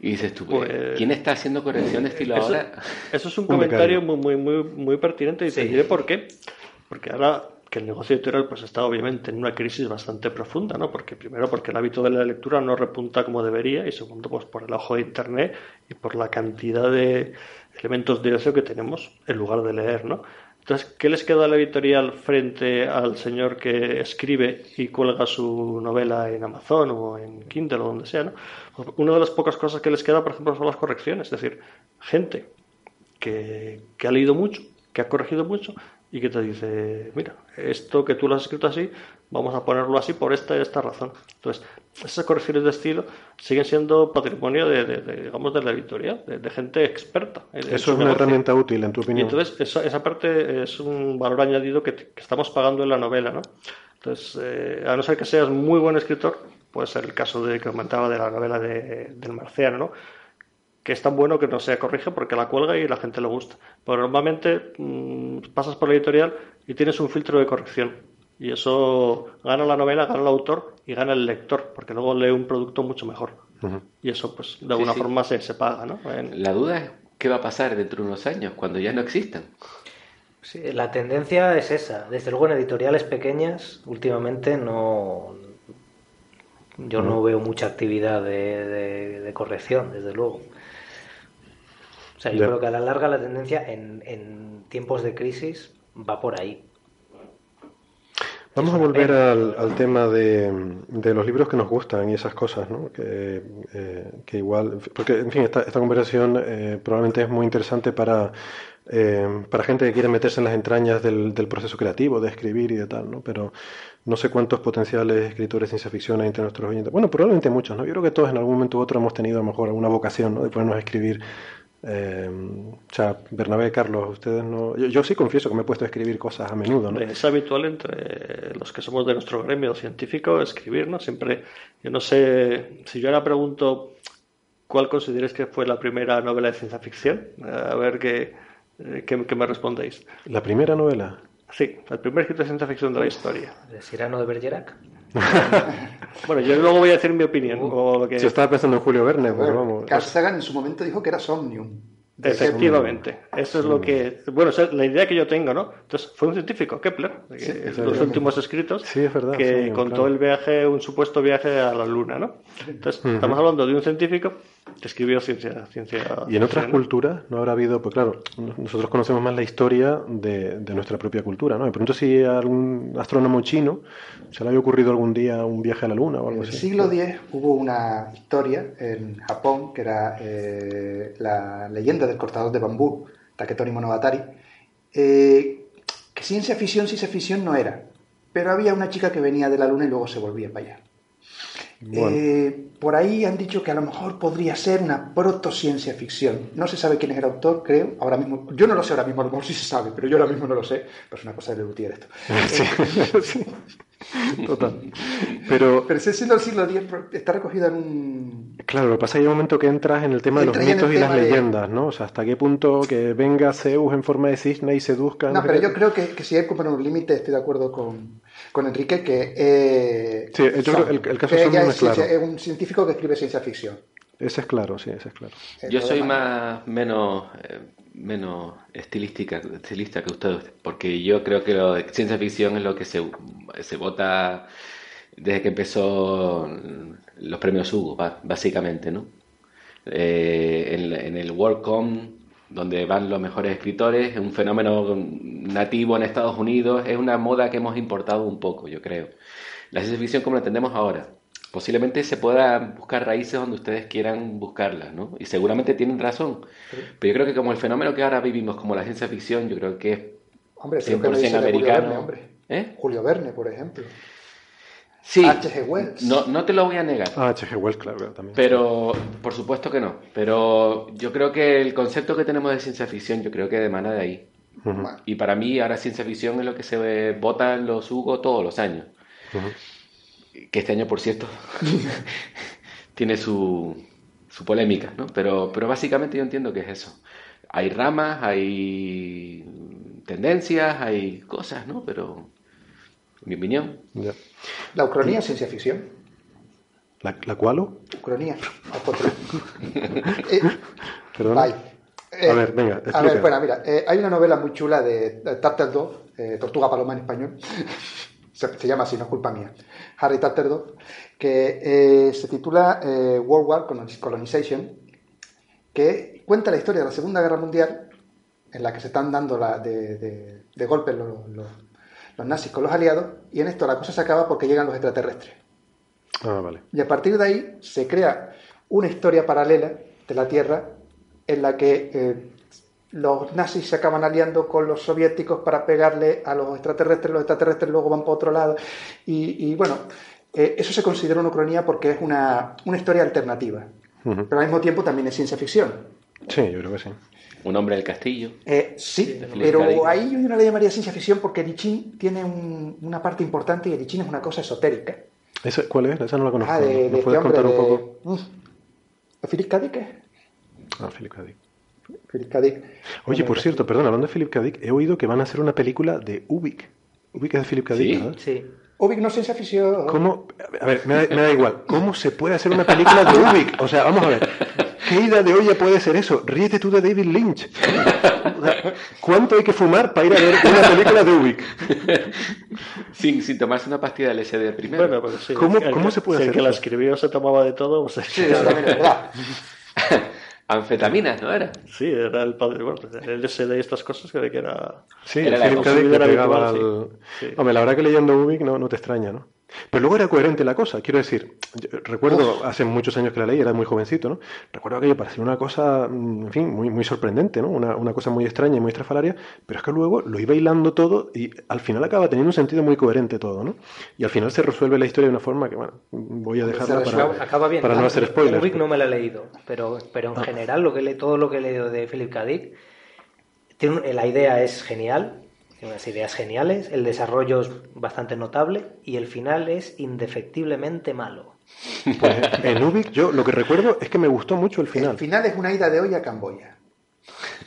y dices tú, pues, ¿quién está haciendo corrección de estilo ahora? Eso es un comentario muy, muy, muy, muy pertinente y te diré por qué. Porque ahora que el negocio editorial pues está obviamente en una crisis bastante profunda, ¿no? Porque primero porque el hábito de la lectura no repunta como debería y segundo pues por el ojo de internet y por la cantidad de elementos de dirección que tenemos en lugar de leer, ¿no? Entonces, ¿qué les queda a la editorial frente al señor que escribe y cuelga su novela en Amazon o en Kindle o donde sea, ¿no? Pues una de las pocas cosas que les queda, por ejemplo, son las correcciones, es decir, gente que, que ha leído mucho, que ha corregido mucho y que te dice, mira, esto que tú lo has escrito así, vamos a ponerlo así por esta y esta razón. Entonces, esas correcciones de estilo siguen siendo patrimonio de, digamos, de la editorial, de, gente experta. Eso es una herramienta útil, en tu opinión. Y entonces, esa, esa, parte es un valor añadido que, estamos pagando en la novela, ¿no? Entonces, eh, a no ser que seas muy buen escritor, puede ser el caso de que comentaba de la novela de, del marciano, ¿no? Que es tan bueno que no se corrige porque la cuelga y la gente le gusta. Pero normalmente mmm, pasas por la editorial y tienes un filtro de corrección. Y eso gana la novela, gana el autor y gana el lector, porque luego lee un producto mucho mejor. Uh -huh. Y eso, pues, de alguna sí, sí. forma se, se paga, ¿no? En... La duda es qué va a pasar dentro de unos años, cuando ya no existan. Sí, la tendencia es esa. Desde luego en editoriales pequeñas, últimamente no. Yo no veo mucha actividad de, de, de corrección, desde luego. O sea, yo yeah. creo que a la larga la tendencia en, en, tiempos de crisis va por ahí. Vamos a volver al, al tema de, de, los libros que nos gustan y esas cosas, ¿no? Que, eh, que igual, porque en fin, esta, esta conversación eh, probablemente es muy interesante para eh, para gente que quiere meterse en las entrañas del, del, proceso creativo, de escribir y de tal, ¿no? Pero no sé cuántos potenciales escritores de ciencia ficción hay entre nuestros oyentes. Bueno, probablemente muchos, ¿no? Yo creo que todos en algún momento u otro hemos tenido a lo mejor alguna vocación, ¿no? De ponernos a escribir. Eh, o sea, Bernabé, Carlos, ustedes no. Yo, yo, sí confieso que me he puesto a escribir cosas a menudo, ¿no? Es habitual entre los que somos de nuestro gremio científico escribir, ¿no? Siempre, yo no sé, si yo ahora pregunto cuál consideráis que fue la primera novela de ciencia ficción, a ver qué ¿Qué, ¿Qué, me respondéis? ¿La primera novela? Sí, el primer escrito de ciencia ficción de la historia. ¿De Cyrano de Bergerac? bueno, yo luego voy a decir mi opinión. Uh, o lo que... Si estaba pensando en Julio Verne, pero vamos. Carl Sagan en su momento dijo que era Somnium. Efectivamente, eso es lo que. Bueno, es la idea que yo tengo, ¿no? Entonces, fue un científico, Kepler, sí, los últimos escritos, sí, es verdad, que sí, contó claro. el viaje, un supuesto viaje a la Luna, ¿no? Entonces, uh -huh. estamos hablando de un científico escribió ciencia. ciencia y en otras ¿no? culturas no habrá habido, pues claro, nosotros conocemos más la historia de, de nuestra propia cultura, ¿no? Me pregunto si a algún astrónomo chino se le había ocurrido algún día un viaje a la Luna o algo así. En el siglo X hubo una historia en Japón que era eh, la leyenda del cortador de bambú Taketori Monogatari, eh, que ciencia ficción, ciencia ficción no era, pero había una chica que venía de la luna y luego se volvía para allá. Bueno. Eh, por ahí han dicho que a lo mejor podría ser una proto-ciencia ficción. No se sabe quién es el autor, creo. Ahora mismo, yo no lo sé ahora mismo, a lo mejor sí se sabe, pero yo ahora mismo no lo sé. Pero es una cosa de Lutier esto. Sí, sí. Total. Pero, pero ese siglo siglo X está recogido en un. Claro, lo que pasa es que hay un momento que entras en el tema de los mitos y las leyendas. ¿no? O sea, hasta qué punto que venga Zeus en forma de cisne y seduzca. No, pero yo creo que, que si hay que poner un límite, estoy de acuerdo con, con Enrique, que. Eh, sí, yo creo que el, el caso de es, es claro. es un científico que escribe ciencia ficción. Ese es claro, sí, ese es claro. Yo soy más, menos, eh, menos estilística, estilista que ustedes, porque yo creo que lo ciencia ficción es lo que se, se vota desde que empezó los premios Hugo, básicamente, ¿no? Eh, en, en, el WorldCom, donde van los mejores escritores, es un fenómeno nativo en Estados Unidos, es una moda que hemos importado un poco, yo creo. La ciencia ficción como la entendemos ahora, posiblemente se pueda buscar raíces donde ustedes quieran buscarlas, ¿no? Y seguramente tienen razón. Pero yo creo que como el fenómeno que ahora vivimos como la ciencia ficción, yo creo que es hombre, 100% que americano. Julio Verne, hombre. ¿Eh? Julio Verne, por ejemplo. Sí. H.G. Wells. No, no te lo voy a negar. Ah, H.G. Wells, claro, también. Pero, por supuesto que no. Pero yo creo que el concepto que tenemos de ciencia ficción, yo creo que emana de ahí. Uh -huh. Y para mí, ahora ciencia ficción es lo que se vota en los Hugo todos los años. Uh -huh que este año, por cierto, tiene su, su polémica, ¿no? Pero, pero básicamente yo entiendo que es eso. Hay ramas, hay tendencias, hay cosas, ¿no? Pero, en mi opinión. Yeah. ¿La ucronía es ciencia ficción? ¿La, la cuál? Ucronía. eh, Perdona. Eh, a ver, venga. Explica. A ver, bueno, mira, eh, hay una novela muy chula de, de Turtle Dove, eh, Tortuga Paloma en español, se, se, llama así, no es culpa mía, Harry Turtle que eh, se titula eh, World War Colonization, que cuenta la historia de la Segunda Guerra Mundial, en la que se están dando la, de, de, de golpe los, los, los, nazis con los aliados, y en esto la cosa se acaba porque llegan los extraterrestres. Ah, vale. Y a partir de ahí se crea una historia paralela de la Tierra en la que eh, los nazis se acaban aliando con los soviéticos para pegarle a los extraterrestres, los extraterrestres luego van para otro lado. Y, y bueno, eh, eso se considera una ucronía porque es una, una historia alternativa. Uh -huh. Pero al mismo tiempo también es ciencia ficción. Sí, yo creo que sí. Un hombre del castillo. Eh, sí, pero ahí yo no le llamaría ciencia ficción porque Ching tiene un, una parte importante y Ching es una cosa esotérica. ¿Esa, ¿Cuál es? Esa no la conozco. Ah, de, de ¿Me este puedes hombre, contar un poco? ¿De Philip K. Ah, Philip K. Philip K. Dick. Oye, por cierto, perdón, hablando de Philip K. Dick, he oído que van a hacer una película de Ubik. Ubik es de Philip K. Dick, ¿Sí? ¿verdad? Sí. Ubik no es ciencia ficción. ¿Cómo? A ver, me da, me da igual. ¿Cómo se puede hacer una película de Ubik? O sea, vamos a ver. ¿Qué idea de olla puede ser eso? Ríete tú de David Lynch. O sea, ¿Cuánto hay que fumar para ir a ver una película de Ubik? Sin, sin tomarse una pastilla de LSD primero. Bueno, pues sí. ¿Cómo- el cómo se puede si el hacer que la escribió se tomaba de todo, pues Sí, eso también es verdad. Anfetaminas, ¿no era? Sí, era el padre, bueno, el LSD y estas cosas que, que era... Sí, Era la K. Dick le pegaba habitual, al... sí. Sí. Hombre, la verdad que leyendo Ubik no, no te extraña, ¿no? Pero luego era coherente la cosa, quiero decir, recuerdo hace muchos años que la leí, era muy jovencito, ¿no? Recuerdo aquello parecía una cosa, mm, en fin, muy, muy sorprendente, ¿no? Una, una cosa muy extraña y muy estrafalaria, pero es que luego lo iba hilando todo y al final acaba teniendo un sentido muy coherente todo, ¿no? Y al final se resuelve la historia de una forma que, bueno, voy a dejarla para, Acaba, bien. para no hacer spoilers. Ubik no me la he leído, pero, pero en general lo que le, todo lo que he leído de Philip K. Dick, tiene la idea es genial, tiene unas ideas geniales, el desarrollo es bastante notable y el final es indefectiblemente malo. Pues, en Ubik yo lo que recuerdo es que me gustó mucho el final. El final es una ida de olla a Camboya.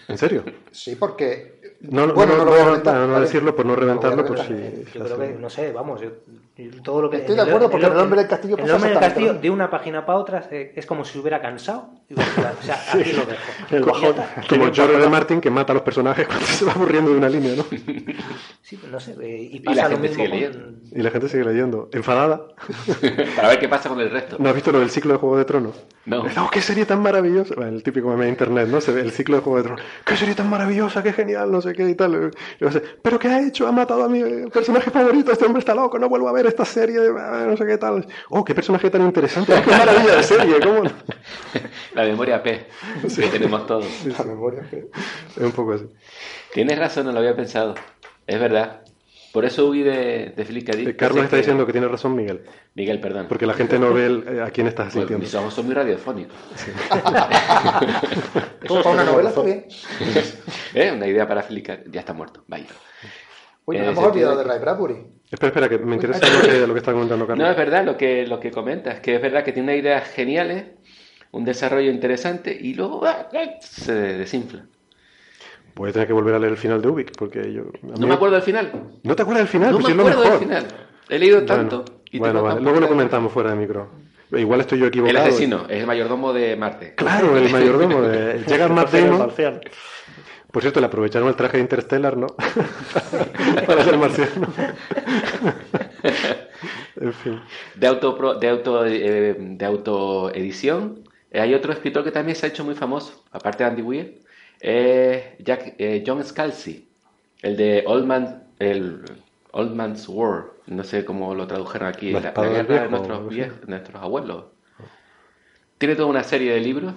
¿En serio? Sí, porque... No, no, bueno, no, no lo voy a no, reventar, no, no ¿vale? decirlo por no reventarlo, por si... Yo creo que, no sé, vamos, yo, yo todo lo que... Estoy de acuerdo, porque el hombre del castillo El pasa hombre del castillo, lo de una página para otra, es como si se hubiera cansado. Digo, O sea, aquí lo dejo. El Y ya bajón. está. Como George R. Martin que mata a los personajes cuando se va aburriendo de una línea, ¿no? Sí, no sé, eh, y la pasa lo gente mismo sigue con- leyendo. Y la gente sigue leyendo. Enfadada. Para ver qué pasa con el resto. ¿No has visto lo del ciclo de Juego de Tronos? No. No, qué serie tan maravillosa. Bueno, el típico meme de internet, ¿no? Se ve el ciclo de Juego de Tronos. Qué serie tan maravillosa, qué genial, no sé qué y tal. Y a ser, Pero ¿qué ha hecho? Ha matado a mi personaje favorito. Este hombre está loco, no vuelvo a ver esta serie. de- No sé qué tal. Oh, qué personaje tan interesante. Qué maravilla de serie. ¿Cómo? no? La memoria P que tenemos todos. La memoria que- Es un poco así. Tienes razón, no lo había pensado. Es verdad. Por eso huí de, de Philip K. Dick. Eh, Carlos está que- diciendo que tiene razón Miguel. Miguel, perdón. Porque la gente no ve el- eh, a quién estás Pues sintiendo. mis ojos son muy radiofónicos. Eso para una novela está bien. ¿Eh? Una idea para Philip K. Ya está muerto. Vaya. Eh, nos hemos olvidado de Ray Bradbury. Espera, espera, que me interesa lo que, lo que está comentando Carlos. No, es verdad lo que, lo que comentas, que es verdad que tiene ideas geniales, un desarrollo interesante y luego ah, ah, se desinfla. Voy a tener que volver a leer el final de Ubik, porque yo... No me acuerdo del final. ¿No te acuerdas del final? No Pues me acuerdo del final. He leído tanto. Bueno, y bueno, tengo vale. luego lo comentamos fuera de micro. Igual estoy yo equivocado. El asesino, es el mayordomo de Marte. Claro, el mayordomo. De... Llega Matt Damon. Por cierto, le aprovecharon el traje de Interstellar, ¿no? Para ser marciano. en fin. De auto de auto eh, de autoedición. Eh, hay otro escritor que también se ha hecho muy famoso, aparte de Andy Weir, eh, Jack, eh, John Scalzi, el de Old Man, el Old Man's War, no sé cómo lo tradujeron aquí, La guerra de nuestros, nuestros abuelos. Tiene toda una serie de libros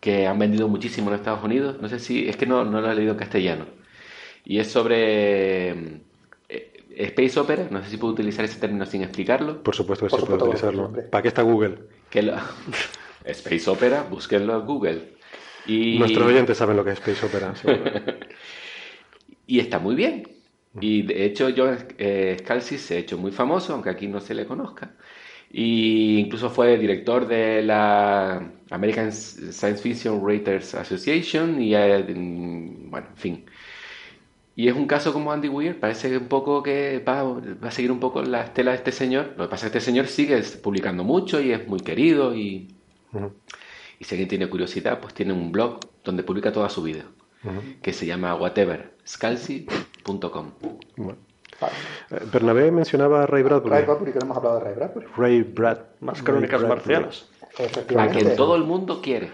que han vendido muchísimo en Estados Unidos. No sé si, es que no, no lo he leído en castellano. Y es sobre eh, Space Opera, no sé si puedo utilizar ese término sin explicarlo. Por supuesto que puede supuesto, utilizarlo. ¿Para qué está Google? Que lo- Space Opera, búsquenlo en Google. Y, Nuestros oyentes saben lo que es Space Opera. y está muy bien. Y de hecho, John eh, Scalzi se ha hecho muy famoso, aunque aquí no se le conozca. Y incluso fue director de la American Science Fiction Writers Association. Y eh, bueno, en fin. Y es un caso como Andy Weir, parece un poco que va, va a seguir un poco la estela de este señor. Lo que pasa es que este señor sigue publicando mucho y es muy querido y, Ujú, y si alguien tiene curiosidad, pues tiene un blog donde publica toda su vida, ujú. que se llama whateverscalzi.com. Bueno. Vale. Eh, Bernabé mencionaba a Ray Bradbury. Ray Bradbury, que no hemos hablado de Ray Bradbury. Ray Brad. Más crónicas marcianas. A quien todo el mundo quiere.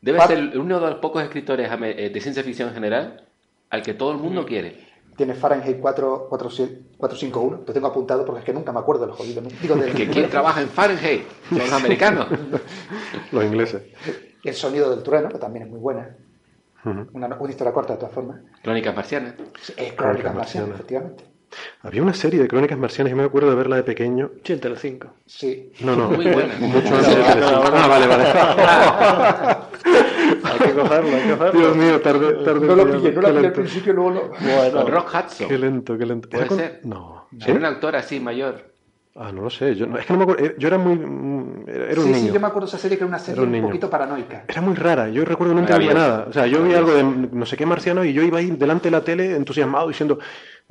Debe ser uno de los pocos escritores eh, de ciencia ficción en general al que todo el mundo quiere. Tiene Fahrenheit 4, 451. Lo tengo apuntado porque es que nunca me acuerdo del jodido. Digo, del, Que ¿Quién trabaja en Fahrenheit? Son los americanos. Los ingleses. El sonido del trueno, que también es muy buena. Una, una historia corta, de todas formas. Crónicas marcianas. Es Crónicas Crónicas Marcianas, Marcianas. efectivamente. Había una serie de crónicas marcianas, yo me acuerdo de verla de pequeño. Sí, en Telecinco. Sí. No, no. Muy buena. Mucho antes de Telecinco. Ah, vale, vale. Hay que cogerlo, hay que cogerlo. Dios mío, tarde, tarde. No lo pillé, no lo pillé al principio, luego no. Bueno, Con Rock Hudson. Qué lento, qué lento. Puede ¿Era con- ser. No. Era un actor así mayor. Ah, no lo sé. Yo, no- es que no me acuerdo. Yo era muy. mm, Era un sí, niño. sí, yo me acuerdo de esa serie que era una serie Era un poquito paranoica. Era muy rara. Yo recuerdo que no entendía Maravilloso. nada. O sea, yo vi algo de no sé qué marciano y yo iba ahí delante de la tele entusiasmado diciendo.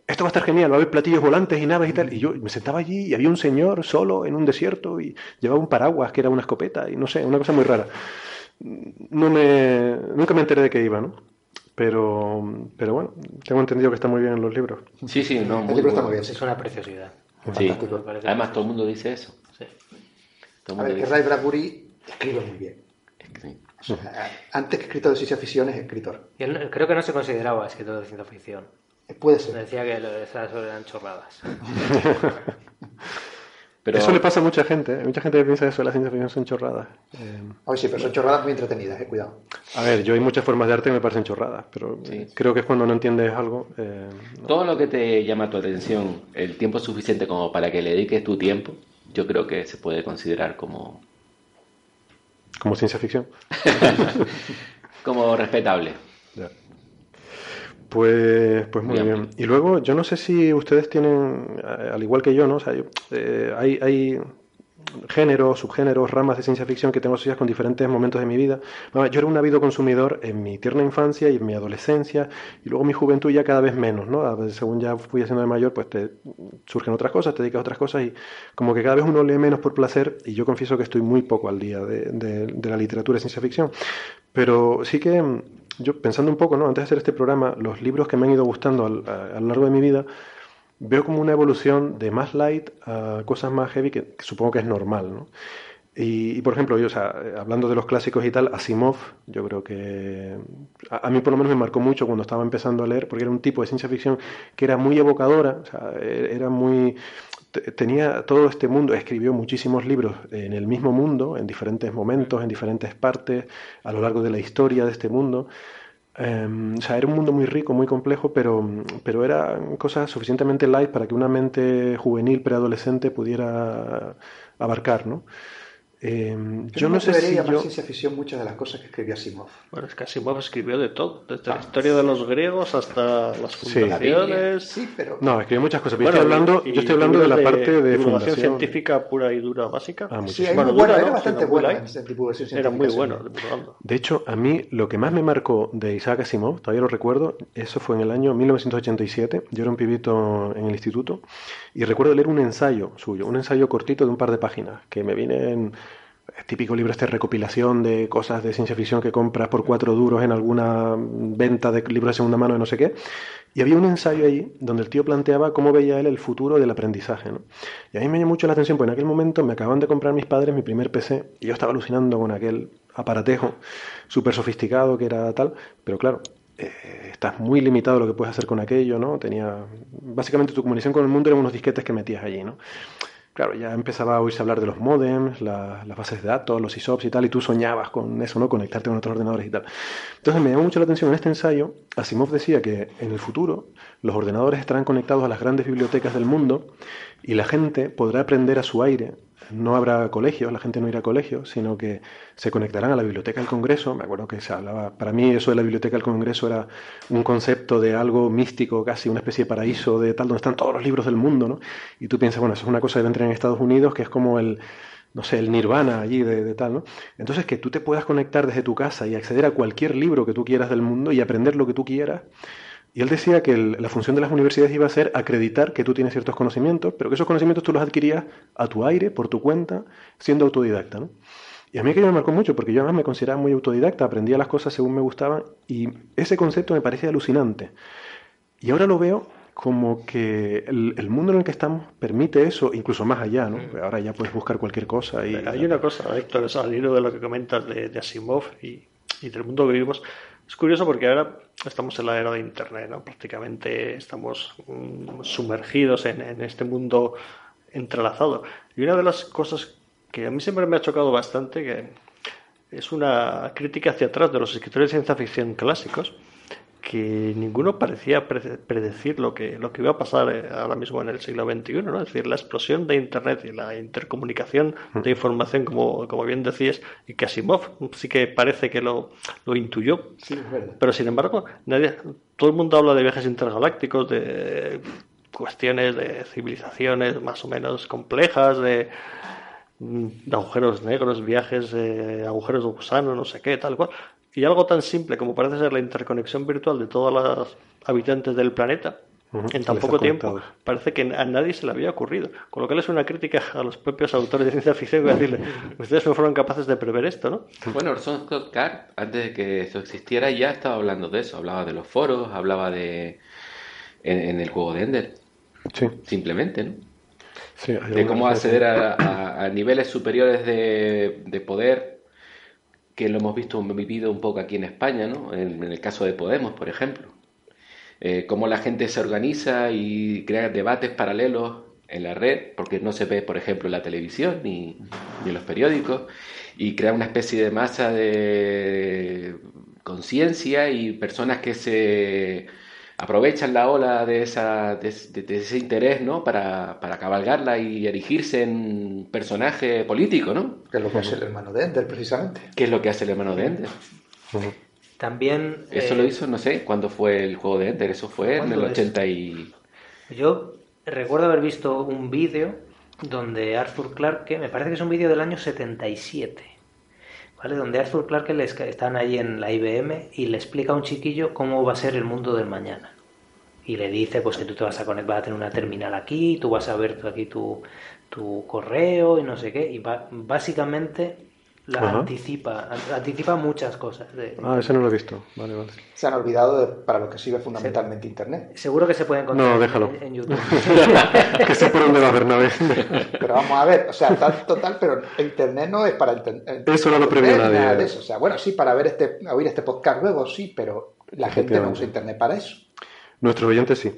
Esto va a estar genial, va a haber platillos volantes y naves y tal. Y yo me sentaba allí y había un señor solo en un desierto y llevaba un paraguas que era una escopeta y no sé, una cosa muy rara. No me, nunca me enteré de qué iba, ¿no? Pero, pero bueno, tengo entendido que está muy bien en los libros. Sí, sí, no, El libro está muy bien. Es una preciosidad. Sí. Fantástico. Además, todo el mundo dice eso. Sí. Todo A mundo ver, que Ray Bradbury escribe muy bien. Sí. O sea, antes que escritor de ciencia ficción es escritor. Y él no- creo que no se consideraba escritor de ciencia ficción. Puede ser. Decía que lo- esas eran chorradas. Pero Eso le pasa a mucha gente. ¿eh? Mucha gente que piensa eso de la ciencia ficción son chorradas. Eh, Oye, sí, pero son chorradas muy entretenidas, eh, cuidado. a ver, yo hay muchas formas de arte que me parecen chorradas, pero Sí. eh, creo que es cuando no entiendes algo. eh, no. todo lo que te llama tu atención, el tiempo suficiente como para que le dediques tu tiempo, yo creo que se puede considerar como, Como ciencia ficción. como respetable. Ya. Pues, pues muy Bien. bien. Y luego, yo no sé si ustedes tienen, eh, al igual que yo, ¿no? O sea, yo, eh, hay, hay géneros, subgéneros, ramas de ciencia ficción que tengo asociadas con diferentes momentos de mi vida. Yo era un ávido consumidor en mi tierna infancia y en mi adolescencia, y luego mi juventud ya cada vez menos, ¿no? Según ya fui haciendo de mayor, pues te surgen otras cosas, te dedicas a otras cosas, y como que cada vez uno lee menos por placer, y yo confieso que estoy muy poco al día de, de- de la literatura de ciencia ficción. Pero sí que yo pensando un poco, ¿no? Antes de hacer este programa, los libros que me han ido gustando al- a, lo largo de mi vida, veo como una evolución de más light a cosas más heavy que, supongo que es normal, ¿no? Y, y, por ejemplo, yo, o sea, eh, hablando de los clásicos y tal, Asimov, yo creo que a, a mí por lo menos me marcó mucho cuando estaba empezando a leer, porque era un tipo de ciencia ficción que era muy evocadora, o sea, e- era muy tenía todo este mundo, escribió muchísimos libros en el mismo mundo, en diferentes momentos, en diferentes partes, a lo largo de la historia de este mundo. Eh, o sea, era un mundo muy rico, muy complejo, pero, pero eran cosas suficientemente light para que una mente juvenil, preadolescente pudiera abarcar, ¿no? Eh, yo no sé si llamar yo... ciencia ficción muchas de las cosas que escribía Asimov. Bueno, es que Asimov escribió de todo, desde la historia de los griegos hasta las Sí. fundaciones. Sí, pero No, escribió muchas cosas, pero Bueno, yo estoy hablando, y- yo estoy hablando de la parte de divulgación fundación. científica pura y dura básica. Ah, sí, Bueno, bueno, era ¿no? bastante light. en divulgación Era muy científica, bueno sí. De hecho, a mí lo que más me marcó de Isaac Asimov, todavía lo recuerdo, eso fue en el año 1987. Yo era un pibito en el instituto y recuerdo leer un ensayo suyo, un ensayo cortito de un par de páginas, que me viene en típico libro este recopilación de cosas de ciencia ficción que compras por cuatro duros en alguna venta de libros de segunda mano de no sé qué. Y había un ensayo ahí donde el tío planteaba cómo veía él el futuro del aprendizaje. ¿no? Y a mí me llamó mucho la atención, porque en aquel momento me acaban de comprar mis padres mi primer PC y yo estaba alucinando con aquel aparatejo súper sofisticado que era tal, pero claro, eh, estás muy limitado lo que puedes hacer con aquello, ¿no? Tenía, básicamente tu comunicación con el mundo eran unos disquetes que metías allí, ¿no? Claro, ya empezaba a oírse hablar de los modems, la- las bases de datos, los ISOPs y tal, y tú soñabas con eso, ¿no? Conectarte con otros ordenadores y tal. Entonces me llamó mucho la atención en este ensayo, Asimov decía que en el futuro los ordenadores estarán conectados a las grandes bibliotecas del mundo y la gente podrá aprender a su aire. No habrá colegios, la gente no irá a colegios, sino que se conectarán a la biblioteca del Congreso. Me acuerdo que se hablaba, para mí eso de la biblioteca del Congreso era un concepto de algo místico, casi una especie de paraíso de tal, donde están todos los libros del mundo, ¿no? Y tú piensas, bueno, eso es una cosa que tener en Estados Unidos, que es como el, no sé, el nirvana allí de, de tal, ¿no? Entonces que tú te puedas conectar desde tu casa y acceder a cualquier libro que tú quieras del mundo y aprender lo que tú quieras. Y él decía que el- la función de las universidades iba a ser acreditar que tú tienes ciertos conocimientos, pero que esos conocimientos tú los adquirías a tu aire, por tu cuenta, siendo autodidacta, ¿no? Y a mí aquello me marcó mucho, porque yo además me consideraba muy autodidacta, aprendía las cosas según me gustaban, y ese concepto me parecía alucinante. Y ahora lo veo como que el, el mundo en el que estamos permite eso, incluso más allá, ¿no? Ahora ya puedes buscar cualquier cosa y... Hay una cosa, Héctor, al hilo de lo que comentas de, de Asimov y, y del mundo que vivimos. Es curioso porque ahora estamos en la era de Internet, ¿no? Prácticamente estamos mm, sumergidos en, en este mundo entrelazado. Y una de las cosas que a mí siempre me ha chocado bastante, que es una crítica hacia atrás de los escritores de ciencia ficción clásicos, que ninguno parecía pre- predecir lo que, lo que iba a pasar eh, ahora mismo en el siglo XXI, ¿no? Es decir, la explosión de Internet y la intercomunicación de información, como, como bien decías, y que Asimov sí que parece que lo, lo intuyó, Sí, pero sin embargo, nadie, todo el mundo habla de viajes intergalácticos, de cuestiones de civilizaciones más o menos complejas, de, mm, de agujeros negros, viajes, de agujeros de gusano, no sé qué, tal cual. Y algo tan simple como parece ser la interconexión virtual de todos los habitantes del planeta, en tan poco tiempo, parece que a nadie se le había ocurrido. Con lo cual es una crítica a los propios autores de ciencia ficción, que decirle, ustedes no fueron capaces de prever esto, ¿no? Bueno, Orson Scott Card, antes de que eso existiera, ya estaba hablando de eso. Hablaba de los foros, hablaba de. en, en el juego de Ender. Sí, Simplemente, ¿no? sí. De cómo acceder a, a- a niveles superiores de, de poder, que lo hemos visto vivido un poco aquí en España, ¿no? En, el caso de Podemos, por ejemplo. Eh, cómo la gente se organiza y crea debates paralelos en la red, porque no se ve, por ejemplo, en la televisión ni, ni en los periódicos, y crea una especie de masa de conciencia y personas que se aprovechan la ola de, esa, de, de- de ese interés, ¿no? Para, para cabalgarla y erigirse en personaje político, ¿no? Que es lo que hace el hermano de Ender, precisamente. ¿Qué es lo que hace el hermano de Ender? También. Eso eh, lo hizo, no sé, ¿cuándo fue el juego de Ender? Eso fue en el ¿Cuándo es? 80 y... Yo recuerdo haber visto un vídeo donde Arthur Clarke, me parece que es un vídeo del año 77, Donde Arthur Clarke les, están ahí en la IBM y le explica a un chiquillo cómo va a ser el mundo del mañana. Y le dice pues que tú te vas a conectar, vas a tener una terminal aquí, tú vas a ver aquí tu, tu correo y no sé qué. Y va- básicamente la Ajá. anticipa, an- anticipa muchas cosas. de- Ah, ese no lo he visto. Vale, vale. Se han olvidado de- para lo que sirve fundamentalmente Internet. Seguro que se puede encontrar No, en- déjalo. en YouTube. que sé por dónde va Bernabé. Pero vamos a ver, o sea, tal, total, pero Internet no es para Internet. Eso no lo previó nadie. Nada de eso. O sea, bueno, sí, para ver este, oír este podcast luego, sí, pero la gente no usa Internet para eso. Nuestros oyentes sí.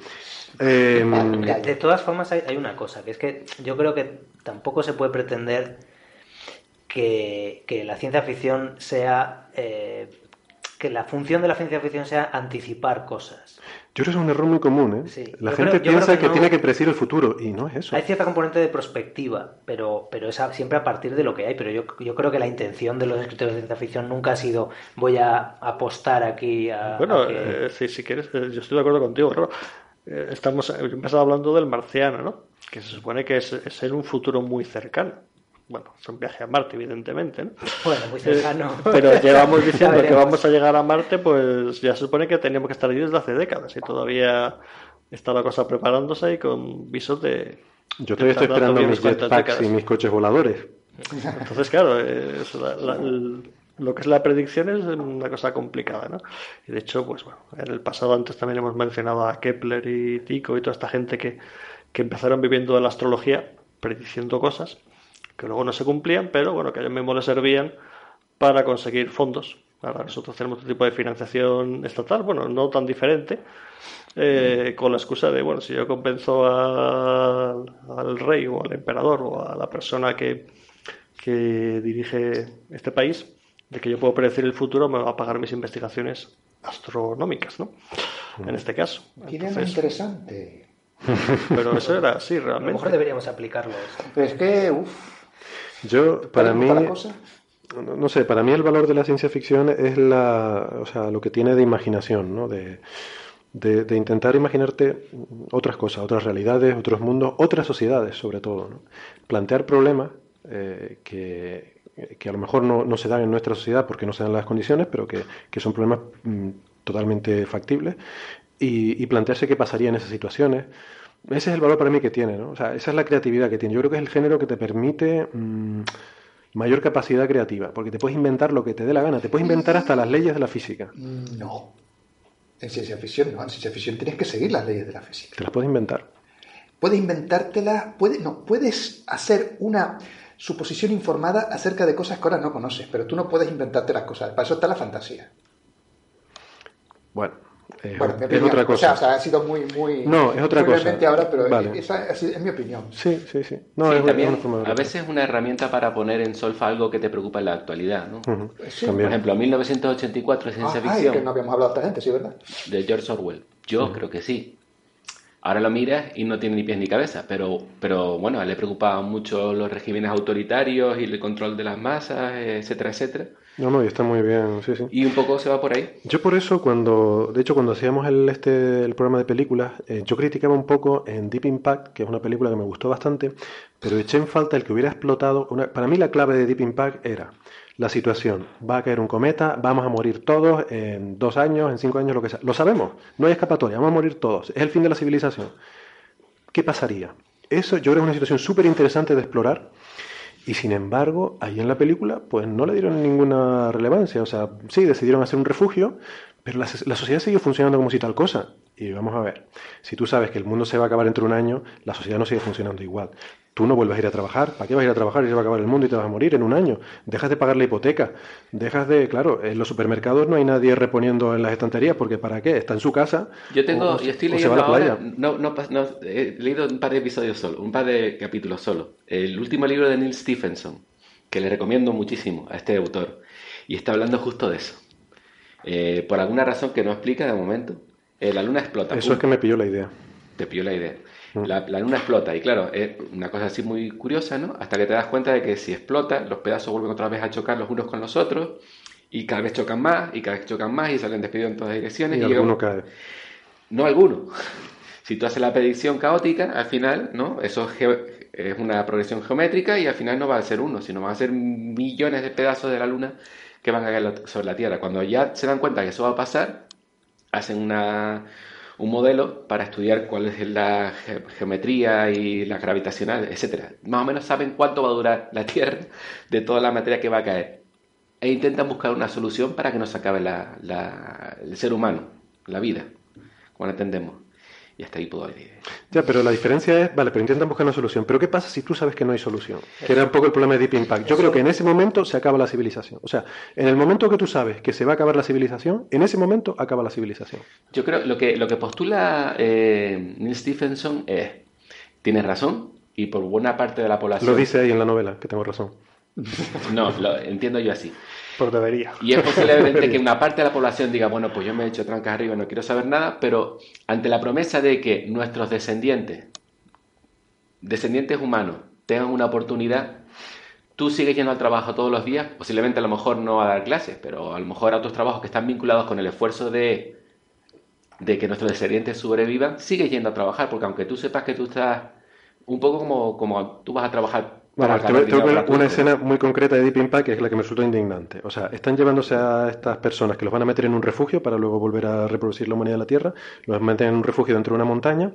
Eh, De, de todas formas, hay, hay una cosa, que es que yo creo que tampoco se puede pretender que, que la ciencia ficción sea. eh, que la función de la ciencia ficción sea anticipar cosas. yo creo que es un error muy común. ¿eh? Sí, La yo gente creo- piensa que, que no- tiene que predecir el futuro y no es eso. Hay cierta componente de prospectiva, pero, pero es a- siempre a partir de lo que hay. Pero yo, yo creo que la intención de los escritores de ciencia ficción nunca ha sido voy a apostar aquí a. Bueno, a que- eh, si, si quieres, eh, yo estoy de acuerdo contigo, claro. Eh, estamos he empezado hablando del marciano, ¿no? Que se supone que es, es en un futuro muy cercano. Bueno, es un viaje a Marte, evidentemente, ¿no? Bueno, muy cercano. Eh, pero llevamos diciendo que vamos a llegar a Marte, pues ya se supone que teníamos que estar allí desde hace décadas y todavía está la cosa preparándose y con visos de... Yo todavía estoy esperando mis jetpacks y mis coches voladores. Entonces, claro, es la- la- el- lo que es la predicción es una cosa complicada, ¿no? Y de hecho, pues bueno, en el pasado antes también hemos mencionado a Kepler y Tycho y toda esta gente que, que empezaron viviendo de la astrología, prediciendo cosas que luego no se cumplían, pero bueno, que a ellos mismos les servían para conseguir fondos. Ahora nosotros tenemos otro tipo de financiación estatal, bueno, no tan diferente, eh, con la excusa de, bueno, si yo convenzo al, al rey o al emperador o a la persona que, que dirige este país de que yo puedo predecir el futuro, me va a pagar mis investigaciones astronómicas, ¿no? En este caso. Tiene Entonces, interesante. pero eso era así a lo realmente. mejor deberíamos aplicarlo. Pero es que, uff, Yo, para mí, cosa. no no sé, para mí el valor de la ciencia ficción es la, o sea, lo que tiene de imaginación, ¿no? De, de, de intentar imaginarte otras cosas, otras realidades, otros mundos, otras sociedades, sobre todo, ¿no? Plantear problemas eh, que, que a lo mejor no, no se dan en nuestra sociedad porque no se dan las condiciones, pero que, que son problemas mm, totalmente factibles y, y plantearse qué pasaría en esas situaciones. Ese es el valor para mí que tiene, ¿no? O sea, esa es la creatividad que tiene. Yo creo que es el género que te permite mm, mayor capacidad creativa, porque te puedes inventar lo que te dé la gana, te puedes inventar hasta las leyes de la física, No. En ciencia ficción, no. En ciencia ficción tienes que seguir las leyes de la física. te las puedes inventar. Puedes inventártelas, puedes, no, puedes hacer una suposición informada acerca de cosas que ahora no conoces, pero tú no puedes inventarte las cosas. Para eso está la fantasía. Bueno, es, Bueno, es opinión. otra O sea, cosa. o sea, ha sido muy, muy. No, es otra muy cosa. ahora, pero Vale. esa es, es mi opinión. Sí, sí, sí. No, Sí, es, también es una forma de a veces es una herramienta para poner en solfa algo que te preocupa en la actualidad, ¿no? Sí. Por ejemplo, 1984 es ciencia Ah, ay, ficción que no habíamos hablado de esta gente, sí, ¿verdad? de George Orwell. Yo creo que sí. Ahora lo miras y no tiene ni pies ni cabeza, pero, pero bueno, a él le preocupaban mucho los regímenes autoritarios y el control de las masas, etcétera, etcétera. No, no, y está muy bien, sí, sí. Y un poco se va por ahí. Yo por eso, cuando, de hecho, cuando hacíamos el, este, el programa de películas, eh, yo criticaba un poco en Deep Impact, que es una película que me gustó bastante, pero eché en falta el que hubiera explotado. Una, para mí la clave de Deep Impact era la situación. Va a caer un cometa, vamos a morir todos en dos años, en cinco años, lo que sea. Lo sabemos, no hay escapatoria, vamos a morir todos. Es el fin de la civilización. ¿Qué pasaría? Eso yo creo que es una situación súper interesante de explorar y sin embargo, ahí en la película, pues no le dieron ninguna relevancia. O sea, sí, decidieron hacer un refugio, pero la, la, sociedad sigue funcionando como si tal cosa. Y vamos a ver, si tú sabes que el mundo se va a acabar entre un año, la sociedad no sigue funcionando igual tú no vuelves a ir a trabajar. ¿Para qué vas a ir a trabajar y se va a acabar el mundo y te vas a morir en un año? Dejas de pagar la hipoteca. Dejas de, claro, en los supermercados no hay nadie reponiendo en las estanterías porque ¿para qué? Está en su casa. Yo tengo, yo estoy leyendo ahora, no, no, no, he leído un par de episodios solo, un par de capítulos solo. El último libro de Neil Stephenson, que le recomiendo muchísimo a este autor, y está hablando justo de eso. Eh, por alguna razón que no explica de momento, eh, la luna explota. Eso es que me pilló la idea. Te pilló la idea. La, luna explota y claro, es una cosa así muy curiosa, ¿no? Hasta que te das cuenta de que si explota, los pedazos vuelven otra vez a chocar los unos con los otros y cada vez chocan más y cada vez chocan más y salen despedidos en todas direcciones. Y, alguno cae. No alguno. Si tú haces la predicción caótica, al final, ¿no? Eso es una progresión geométrica y al final no va a ser uno, sino van a ser millones de pedazos de la luna que van a caer sobre la Tierra. Cuando ya se dan cuenta que eso va a pasar, hacen una un modelo para estudiar cuál es la geometría y la gravitacional, etcétera. Más o menos saben cuánto va a durar la Tierra de toda la materia que va a caer. E intentan buscar una solución para que no se acabe el ser humano, la vida, como la entendemos. Y hasta ahí puedo ir. Ya, pero la diferencia es, vale, pero intentan buscar una solución. Pero ¿qué pasa si tú sabes que no hay solución? Que era un poco el problema de Deep Impact. Yo creo que en ese momento se acaba la civilización. O sea, en el momento que tú sabes que se va a acabar la civilización, en ese momento acaba la civilización. Yo creo lo que lo que postula eh, Neil Stephenson es, tienes razón, y por buena parte de la población. Lo dice ahí en la novela, que tengo razón. No, lo entiendo yo así. Por debería. Y es posiblemente que una parte de la población diga, bueno, pues yo me he hecho trancas arriba, no quiero saber nada, pero ante la promesa de que nuestros descendientes, descendientes humanos, tengan una oportunidad, tú sigues yendo al trabajo todos los días, posiblemente a lo mejor no a dar clases, pero a lo mejor a otros trabajos que están vinculados con el esfuerzo de, de que nuestros descendientes sobrevivan, sigues yendo a trabajar, porque aunque tú sepas que tú estás un poco como, como tú vas a trabajar bueno, tengo, una escena muy concreta de Deep Impact que es la que me resultó indignante. O sea, están llevándose a estas personas que los van a meter en un refugio para luego volver a reproducir la humanidad de la Tierra, los meten en un refugio dentro de una montaña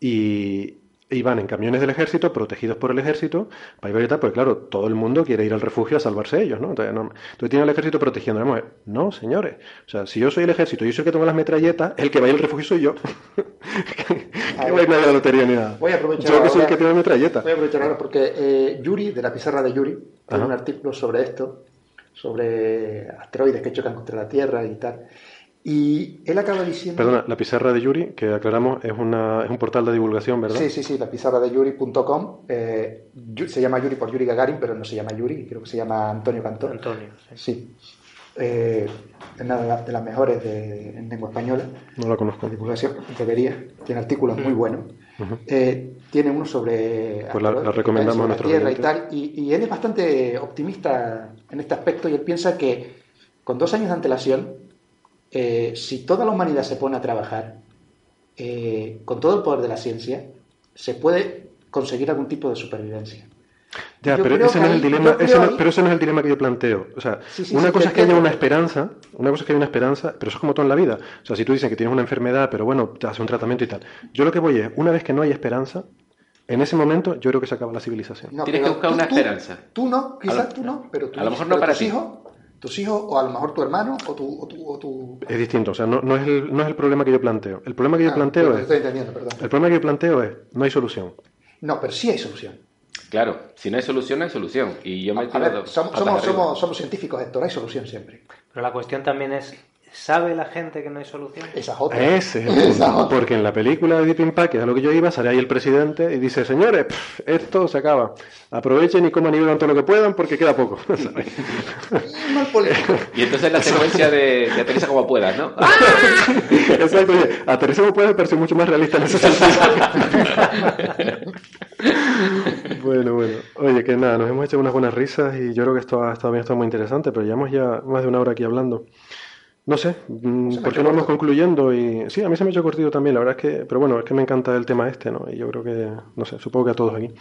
y, y van en camiones del ejército, protegidos por el ejército, para ir a porque claro, todo el mundo quiere ir al refugio a salvarse ellos, ¿no? Entonces, no, entonces tiene el ejército protegiendo. No, señores. O sea, si yo soy el ejército y yo soy el que toma las metralletas, el que va al refugio soy yo. que voy a ir a la lotería ni nada. Voy a aprovechar yo que soy el que tiene la metralleta. Voy a aprovechar ahora porque eh, Yuri, de la pizarra de Yuri, tiene un artículo sobre esto, sobre asteroides que chocan contra la Tierra y tal. Y él acaba diciendo... Perdona, la pizarra de Yuri, que aclaramos, es, una, es un portal de divulgación, ¿verdad? Sí, sí, sí, la pizarra de Yuri.com. Eh, se llama Yuri por Yuri Gagarin, pero no se llama Yuri, creo que se llama Antonio Cantón. Antonio, sí. Eh, es una de las mejores de, en lengua española. No la conozco. divulgación, debería. Tiene artículos muy buenos. Eh, tiene uno sobre pues la, recomendamos la Tierra y tal. Y, y él es bastante optimista en este aspecto y él piensa que con dos años de antelación eh, si toda la humanidad se pone a trabajar eh, con todo el poder de la ciencia, se puede conseguir algún tipo de supervivencia. Ya, pero ese, no es el dilema, pero ese no es el dilema que yo planteo. O sea, una cosa es que haya una esperanza, una cosa es que haya una esperanza, pero eso es como todo en la vida. O sea, si tú dices que tienes una enfermedad, pero bueno, te hace un tratamiento y tal. Yo lo que voy es, una vez que no hay esperanza, en ese momento yo creo que se acaba la civilización. Tienes que buscar una esperanza. Tú no, quizás tú no, pero tú A lo mejor no para tus hijos tus hijos o a lo mejor tu hermano o tu... O tu, Es distinto, o sea, no, no, es el, no es el problema que yo planteo. El problema que yo ah, planteo es... Estoy entendiendo, perdón. El problema que yo planteo es, no hay solución. No, pero sí hay solución. Claro, si no hay solución, no hay solución. Y yo me a, a ver, somos, somos, somos, somos, científicos, Héctor, hay solución siempre. Pero la cuestión también es ¿Sabe la gente que no hay solución? Esa es otra. Ese es Porque en la película de Deep Impact, que es a lo que yo iba, sale ahí el presidente y dice, señores, esto se acaba. Aprovechen y coman y beban todo lo que puedan porque queda poco. y entonces la secuencia de, de aterriza como puedas, ¿no? Exacto. Aterriza como puedas, pero es mucho más realista en ese sentido. bueno, bueno. Oye, que nada, nos hemos hecho unas buenas risas y yo creo que esto ha estado bien, esto muy interesante, pero llevamos ya más de una hora aquí hablando. No sé, mm, ¿por qué no vamos concluyendo? Y sí, a mí se me ha hecho cortito también, la verdad es que, pero bueno, es que me encanta el tema este, ¿no? Y yo creo que, no sé, supongo que a todos aquí.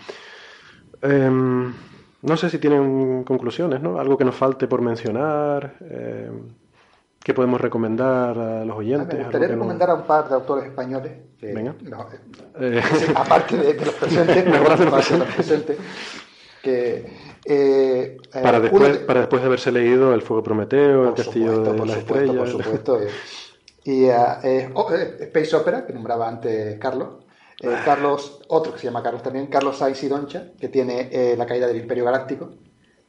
Em, no sé si tienen conclusiones, ¿no? Algo que nos falte por mencionar, eh, que podemos recomendar a los oyentes. me gustaría que no- recomendar a un par de autores españoles. que- Venga. no, eh, Eh, aparte de, de los presentes, Mejor de los presentes, que eh, eh, para, después, de- para después de haberse leído El Fuego Prometeo, El Castillo supuesto, de por las supuesto, Estrellas. por supuesto. eh. Y eh, eh, oh, eh, Space Opera, que nombraba antes Carlos. Eh, Ah. Carlos, otro que se llama Carlos también, Carlos Sainz y Doncha, que tiene eh, La caída del Imperio Galáctico,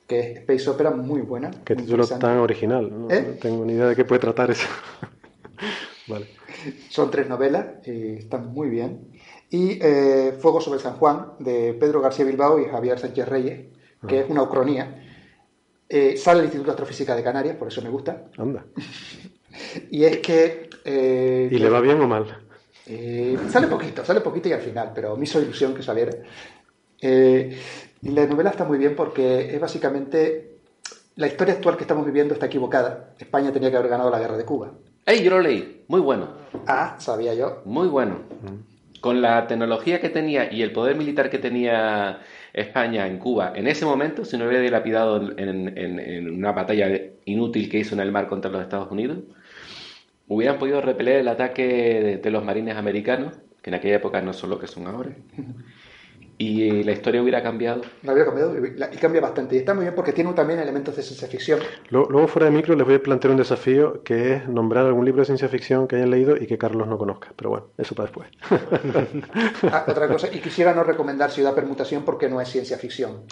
que es Space Opera muy buena. Qué muy título tan original. No, ¿Eh? No tengo ni idea de qué puede tratar eso. vale. Son tres novelas y están muy bien. Y eh, Fuego sobre San Juan, de Pedro García Bilbao y Javier Sánchez Reyes, que Ah. es una ucronía. Eh, sale el Instituto de Astrofísica de Canarias, por eso me gusta. Anda. Y es que... eh, ¿Y le va bien o mal? Eh, sale poquito, sale poquito y al final, pero me hizo ilusión que saliera. Eh, y la novela está muy bien porque es básicamente la historia actual que estamos viviendo está equivocada. España tenía que haber ganado la guerra de Cuba. ¡Ey, yo lo leí! Muy bueno. Ah, sabía yo. Muy bueno. Con la tecnología que tenía y el poder militar que tenía España en Cuba en ese momento, si no hubiera dilapidado en, una batalla inútil que hizo en el mar contra los Estados Unidos, hubieran podido repeler el ataque de, de los marines americanos, que en aquella época no son lo que son ahora, y la historia hubiera cambiado. No había cambiado y cambia bastante. Y está muy bien porque tiene también elementos de ciencia ficción. Luego, luego, fuera de micro, les voy a plantear un desafío que es nombrar algún libro de ciencia ficción que hayan leído y que Carlos no conozca. Pero bueno, eso para después. Ah, otra cosa, y quisiera no recomendar Ciudad Permutación porque no es ciencia ficción.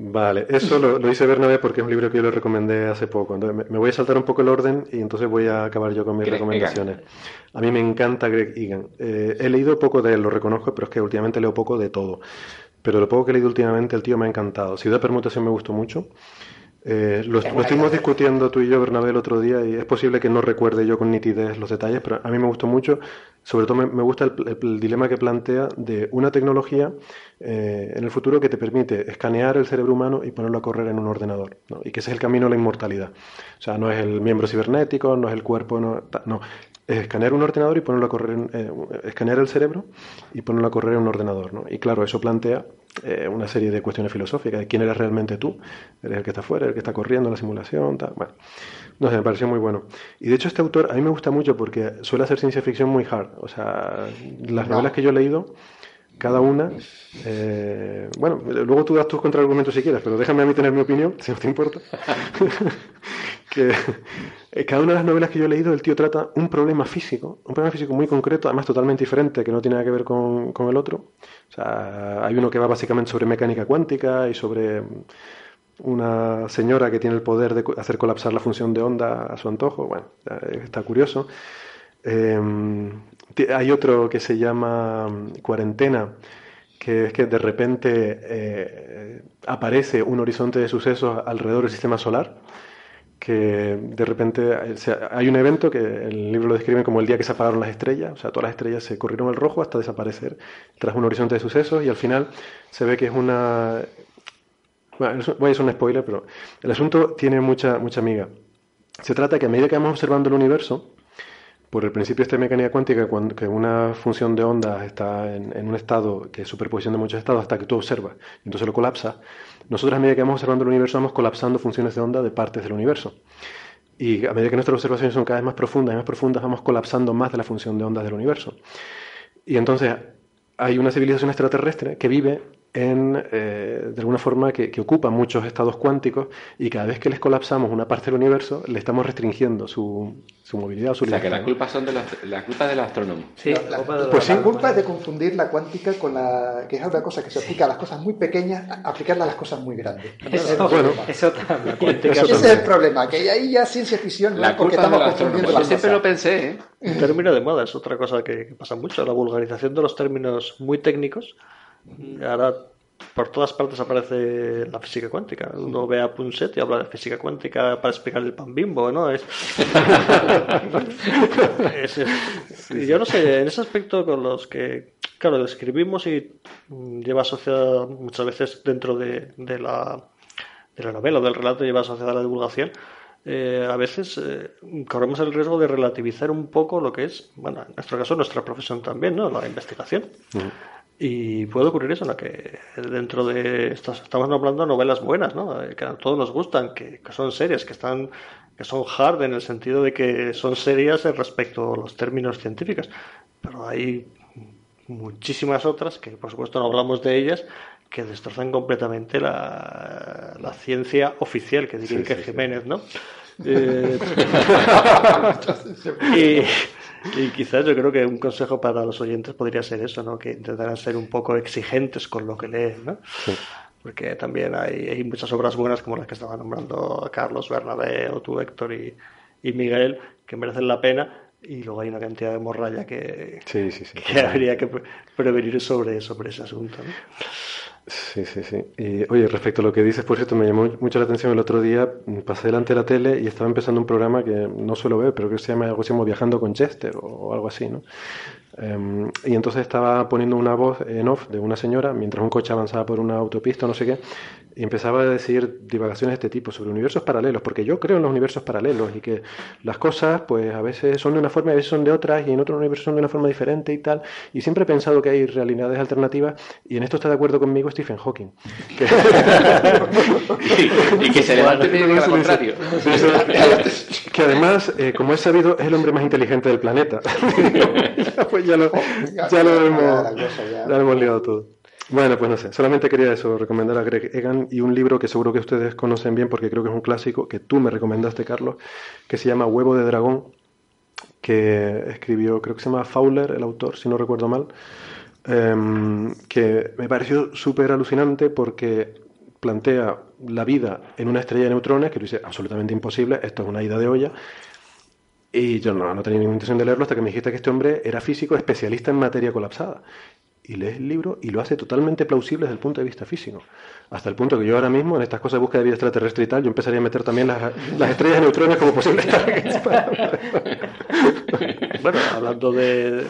Vale, eso lo, lo hice Bernabé porque es un libro que yo le recomendé hace poco. Entonces me, me voy a saltar un poco el orden y entonces voy a acabar yo con mis Greg recomendaciones. A mí me encanta Greg Egan. Eh, he leído poco de él, lo reconozco, pero es que últimamente leo poco de todo. Pero lo poco que he leído últimamente, el tío me ha encantado. Ciudad Permutación me gustó mucho. Eh, lo, lo estuvimos discutiendo tú y yo, Bernabé, el otro día, y es posible que no recuerde yo con nitidez los detalles, pero a mí me gustó mucho. Sobre todo me, me gusta el, el- el dilema que plantea de una tecnología eh, en el futuro que te permite escanear el cerebro humano y ponerlo a correr en un ordenador, ¿no? Y que ese es el camino a la inmortalidad. O sea, no es el miembro cibernético, no es el cuerpo, no, es escanear un ordenador y ponerlo a correr, eh, escanear el cerebro y ponerlo a correr en un ordenador, ¿no? Y claro, eso plantea eh, una serie de cuestiones filosóficas de quién eres realmente tú, eres el que está fuera, el que está corriendo en la simulación, tal, bueno. No sé, me pareció muy bueno. Y de hecho este autor a mí me gusta mucho porque suele hacer ciencia ficción muy hard. O sea, las No. novelas que yo he leído, cada una, eh, bueno, luego tú das tus contraargumentos si quieres, pero déjame a mí tener mi opinión, si no te importa. que eh, cada una de las novelas que yo he leído, el tío trata un problema físico, un problema físico muy concreto, además totalmente diferente, que no tiene nada que ver con, con el otro. O sea, hay uno que va básicamente sobre mecánica cuántica y sobre una señora que tiene el poder de hacer colapsar la función de onda a su antojo. Bueno, eh, está curioso. Ti- hay otro que se llama mm, Cuarentena, que es que de repente eh, aparece un horizonte de sucesos alrededor del sistema solar, que de repente hay un evento que el libro lo describe como el día que se apagaron las estrellas, o sea, todas las estrellas se corrieron al rojo hasta desaparecer tras un horizonte de sucesos y al final se ve que es una... Bueno, voy a hacer un spoiler, pero el asunto tiene mucha, mucha miga. Se trata que a medida que vamos observando el universo, por el principio esta mecánica cuántica, cuando, que una función de ondas está en, en un estado que es superposición de muchos estados hasta que tú observas, y entonces lo colapsa, nosotros a medida que vamos observando el universo vamos colapsando funciones de onda de partes del universo. Y a medida que nuestras observaciones son cada vez más profundas y más profundas, vamos colapsando más de la función de ondas del universo. Y entonces hay una civilización extraterrestre que vive en, eh, de alguna forma, que, que ocupa muchos estados cuánticos y cada vez que les colapsamos una parte del universo, le estamos restringiendo su, su movilidad, su O sea, que las culpas son de los, la culpa es del astrónomo. Sí, La- la- culpa de los pues sí, la culpa es de confundir la cuántica con la. que es una cosa que se aplica a las cosas muy pequeñas, a- aplicarla a las cosas muy grandes. Eso, problema. eso también. Eso Ese es el problema, que ahí ya ciencia ficción La porque estamos confundiendo Yo las siempre cosas. lo pensé, ¿eh? Un término de moda es otra cosa que, que pasa mucho, la vulgarización de los términos muy técnicos. Ahora por todas partes aparece la física cuántica. Uno ve a Punset y habla de física cuántica para explicar el pan bimbo, ¿no? Es... es- es- y yo no sé, en ese aspecto con los que Claro, escribimos y mm, lleva asociada muchas veces dentro de, de, la, de la novela o del relato, lleva asociada la divulgación. Eh, a veces eh, corremos el riesgo de relativizar un poco lo que es, bueno, en nuestro caso, nuestra profesión también, ¿no? La investigación. Y puede ocurrir eso, ¿no? Que dentro de estas, estamos hablando de novelas buenas, ¿no? Que a todos nos gustan, que, que son serias, que están que son hard en el sentido de que son serias respecto a los términos científicos. Pero hay muchísimas otras, que por supuesto no hablamos de ellas, que destrozan completamente la, la ciencia oficial, que diría que Jiménez, ¿no? Eh, y, y, quizás yo creo que un consejo para los oyentes podría ser eso, ¿no? Que intentaran ser un poco exigentes con lo que leen, ¿no? Porque también hay, hay, muchas obras buenas como las que estaba nombrando Carlos, Bernabé, o tú, Héctor y, y Miguel, que merecen la pena y luego hay una cantidad de morralla que, sí, sí, sí, que habría que prevenir sobre, sobre ese asunto. ¿no? Sí, sí, sí. Y, oye, respecto a lo que dices, por cierto, me llamó mucho la atención el otro día, pasé delante de la tele y estaba empezando un programa que no suelo ver, pero que se llama algo así como Viajando con Chester o, algo así, ¿no? Um, y entonces estaba poniendo una voz en off de una señora mientras un coche avanzaba por una autopista, no sé qué, y empezaba a decir divagaciones de este tipo sobre universos paralelos, porque yo creo en los universos paralelos y que las cosas, pues a veces son de una forma y a veces son de otras, y en otros universos son de una forma diferente y tal. Y siempre he pensado que hay realidades alternativas, y en esto está de acuerdo conmigo Stephen Hawking. Que... y, y, que se levante y diga lo contrario. que además, eh, como es sabido, es el hombre más inteligente del planeta. pues ya lo, ya lo hemos, ya lo hemos liado todo. Bueno, pues no sé, solamente quería eso, recomendar a Greg Egan y un libro que seguro que ustedes conocen bien porque creo que es un clásico que tú me recomendaste, Carlos, que se llama Huevo de Dragón, que escribió, creo que se llama Fowler, el autor, si no recuerdo mal, um, que me pareció súper alucinante porque plantea la vida en una estrella de neutrones, que tú dices, absolutamente imposible, esto es una ida de olla, y yo no, no tenía ninguna intención de leerlo hasta que me dijiste que este hombre era físico especialista en materia colapsada y lees el libro y lo hace totalmente plausible desde el punto de vista físico. Hasta el punto que yo ahora mismo, en estas cosas de búsqueda de vida extraterrestre y tal, yo empezaría a meter también las, las estrellas de neutrones como targets. bueno, hablando de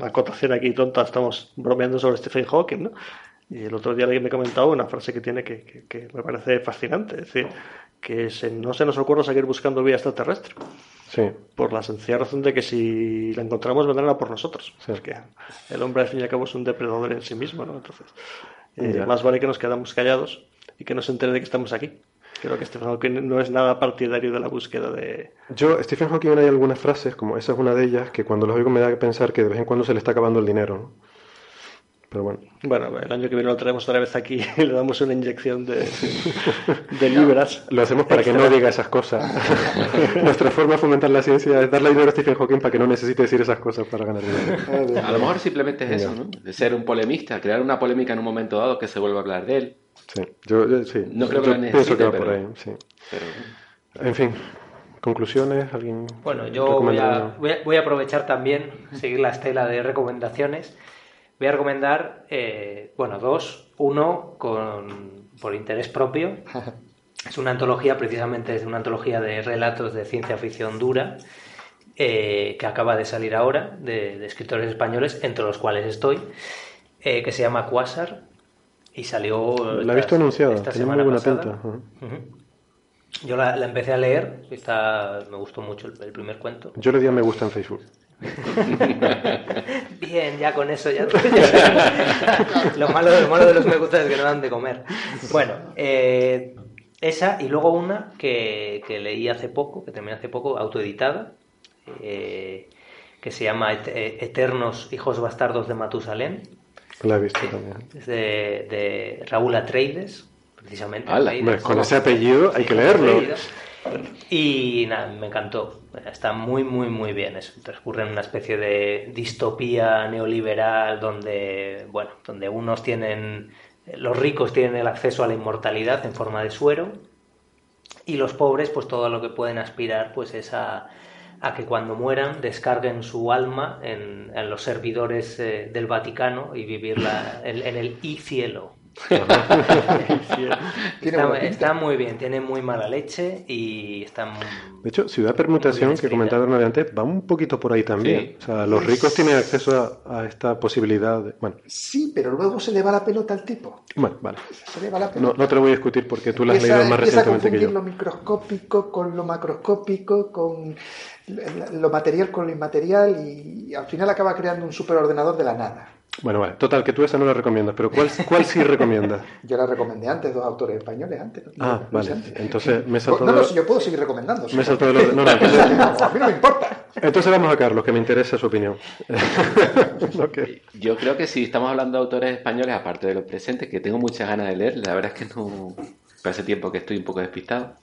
acotación aquí tonta, estamos bromeando sobre Stephen Hawking, ¿no? Y el otro día alguien me comentaba una frase que tiene que, que, que me parece fascinante, es decir, que se, no se nos ocurra seguir buscando vida extraterrestre. Sí. Por la sencilla razón de que si la encontramos vendrán a por nosotros. Sí. Porque el hombre al fin y al cabo es un depredador en sí mismo, ¿no? Entonces, eh, más vale que nos quedamos callados y que no se entere de que estamos aquí. Creo que Stephen Hawking no es nada partidario de la búsqueda de... Yo, Stephen Hawking hay algunas frases, como esa es una de ellas, que cuando los oigo me da que pensar que de vez en cuando se le está acabando el dinero, ¿no? Pero bueno. Bueno, el año que viene lo traemos otra vez aquí y le damos una inyección de, de libras. Lo hacemos para que no diga esas cosas. Nuestra forma de fomentar la ciencia es darle dinero a Stephen Hawking para que no necesite decir esas cosas para ganar dinero. A lo mejor simplemente es eso, ¿no? De ser un polemista, crear una polémica en un momento dado que se vuelva a hablar de él. Sí, yo, yo sí. No creo yo que lo pienso que va pero, por ahí, sí. Pero... En fin, conclusiones, alguien. Bueno, yo voy a, voy a, voy a aprovechar también, seguir la estela de recomendaciones. Voy a recomendar, eh, bueno, dos. Uno con, por interés propio. Es una antología, precisamente es una antología de relatos de ciencia ficción dura, eh, que acaba de salir ahora, de, de, escritores españoles, entre los cuales estoy, eh, que se llama Quasar, y salió... La he visto anunciada, esta tiene semana muy buena pasada. pinta. Ujú. Ujú. Yo la, la, empecé a leer, está, me gustó mucho el, el primer cuento. Yo le di a me gusta en Facebook. Bien, ya con eso ya. lo, malo, lo malo de los me gusta es que no dan de comer. Bueno, eh, esa y luego una que, que, leí hace poco, que terminé hace poco, autoeditada, eh, que se llama Et Eternos Hijos Bastardos de Matusalén. La he visto también. Es de, de Raúl Atreides, precisamente. Con ese apellido hay que leerlo. Y nada, me encantó. Está muy, muy, muy bien. Es, transcurre en una especie de distopía neoliberal donde, bueno, donde unos tienen, los ricos tienen el acceso a la inmortalidad en forma de suero y los pobres, pues todo lo que pueden aspirar, pues es a, que cuando mueran descarguen su alma en, los servidores eh, del Vaticano y vivir la, en, el i cielo. está, está, muy bien, tiene muy mala leche y está muy... De hecho, Ciudad Permutación, que comentaba Bernardo antes, va un poquito por ahí también. O sea, los ricos tienen acceso a, esta posibilidad. De, bueno. Sí, pero luego se le va la pelota al tipo. Bueno, vale. Se le va la pelota. No, te lo voy a discutir porque tú lo has leído más recientemente que yo. lo microscópico con lo macroscópico, con lo material con lo inmaterial y al final acaba creando un superordenador de la nada. Bueno, vale. Total, que tú esa no la recomiendas, pero ¿cuál, cuál sí recomiendas? yo la recomendé antes, dos autores españoles antes. ah, vale. Entonces me saltó... No, no, si yo puedo seguir recomendando. Me saltó de los... No, no, a mí no me importa. Entonces vamos a Carlos, que me interesa su opinión. okay. Yo creo que si estamos hablando de autores españoles, aparte de los presentes, que tengo muchas ganas de leer, la verdad es que no... Hace tiempo que estoy un poco despistado.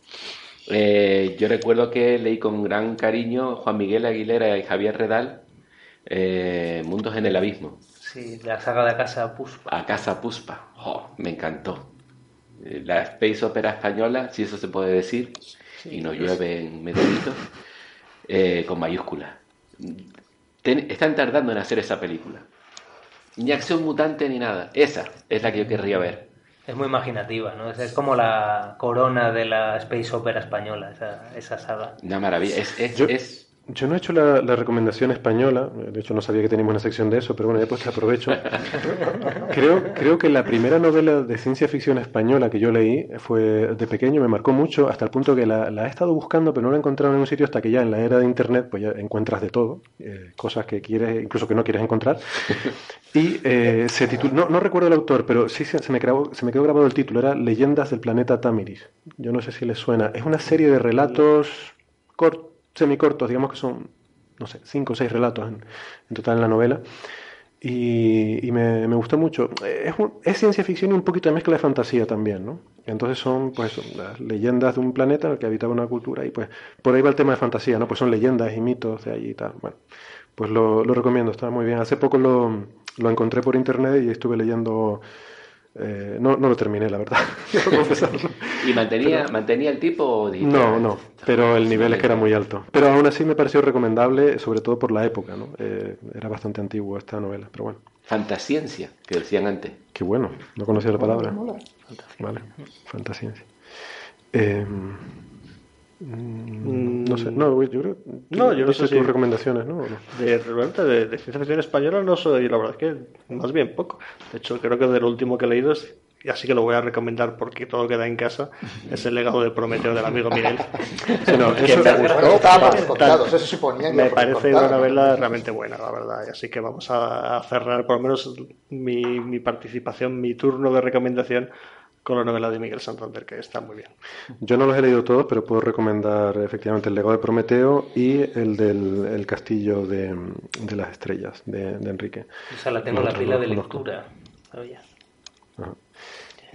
Eh, yo recuerdo que leí con gran cariño Juan Miguel Aguilera y Javier Redal eh, Mundos en el Abismo. Sí, la saga de Casa Puspa. A Casa Puspa, me encantó. Eh, la Space Opera española, si eso se puede decir, y no llueve en meteoritos, eh, con mayúsculas. están tardando en hacer esa película. Ni acción mutante ni nada. Esa es la que yo querría ver. Es muy imaginativa, ¿no? Es, como la corona de la Space Opera española, esa, esa saga. Una maravilla. Es, es yo no he hecho la, recomendación española, de hecho no sabía que teníamos una sección de eso, pero bueno, ya pues aprovecho. creo, creo que la primera novela de ciencia ficción española que yo leí fue de pequeño, me marcó mucho, hasta el punto que la, he estado buscando, pero no la he encontrado en un sitio hasta que ya en la era de Internet, pues ya encuentras de todo, eh, cosas que quieres, incluso que no quieres encontrar. Y eh, se tituló, no, recuerdo el autor, pero sí se, me grabó, se me quedó grabado el título, era Leyendas del planeta Tamiris. Yo no sé si les suena. Es una serie de relatos cortos semicortos, digamos que son, no sé, cinco o seis relatos en, total en la novela. Y, me, gustó mucho. Es, es, ciencia ficción y un poquito de mezcla de fantasía también, ¿no? Entonces son, pues, las leyendas de un planeta en el que habitaba una cultura y, pues, por ahí va el tema de fantasía, ¿no? Pues son leyendas y mitos de allí y tal. Bueno, pues lo, lo recomiendo, está muy bien. Hace poco lo, lo encontré por internet y estuve leyendo eh, no, no, lo terminé, la verdad. ¿Y mantenía, mantenía el tipo? No, no, pero el nivel es que era muy alto. Pero aún así me pareció recomendable, sobre todo por la época, ¿no? Eh, era bastante antiguo esta novela, pero bueno. Fantasciencia, que decían antes. Qué bueno, no conocía la palabra. Vale, fantasciencia. Eh, Mm, no sé, no, yo creo. No, yo no sé tus recomendaciones, ¿no? De, de, de, ciencia ficción española no soy, la verdad es que más bien poco. De hecho, creo que de lo último que he leído es, y así que lo voy a recomendar porque todo queda en casa, es el legado de Prometeo del amigo Miguel. no, eso me, me parece una novela realmente buena, la verdad. Y así que vamos a, cerrar por lo menos mi, mi participación, mi turno de recomendación con la novela de Miguel Santander, que está muy bien. Yo no los he leído todos, pero puedo recomendar efectivamente El legado de Prometeo y el del castillo de, las estrellas de, Enrique. Esa la tengo en la pila de lectura.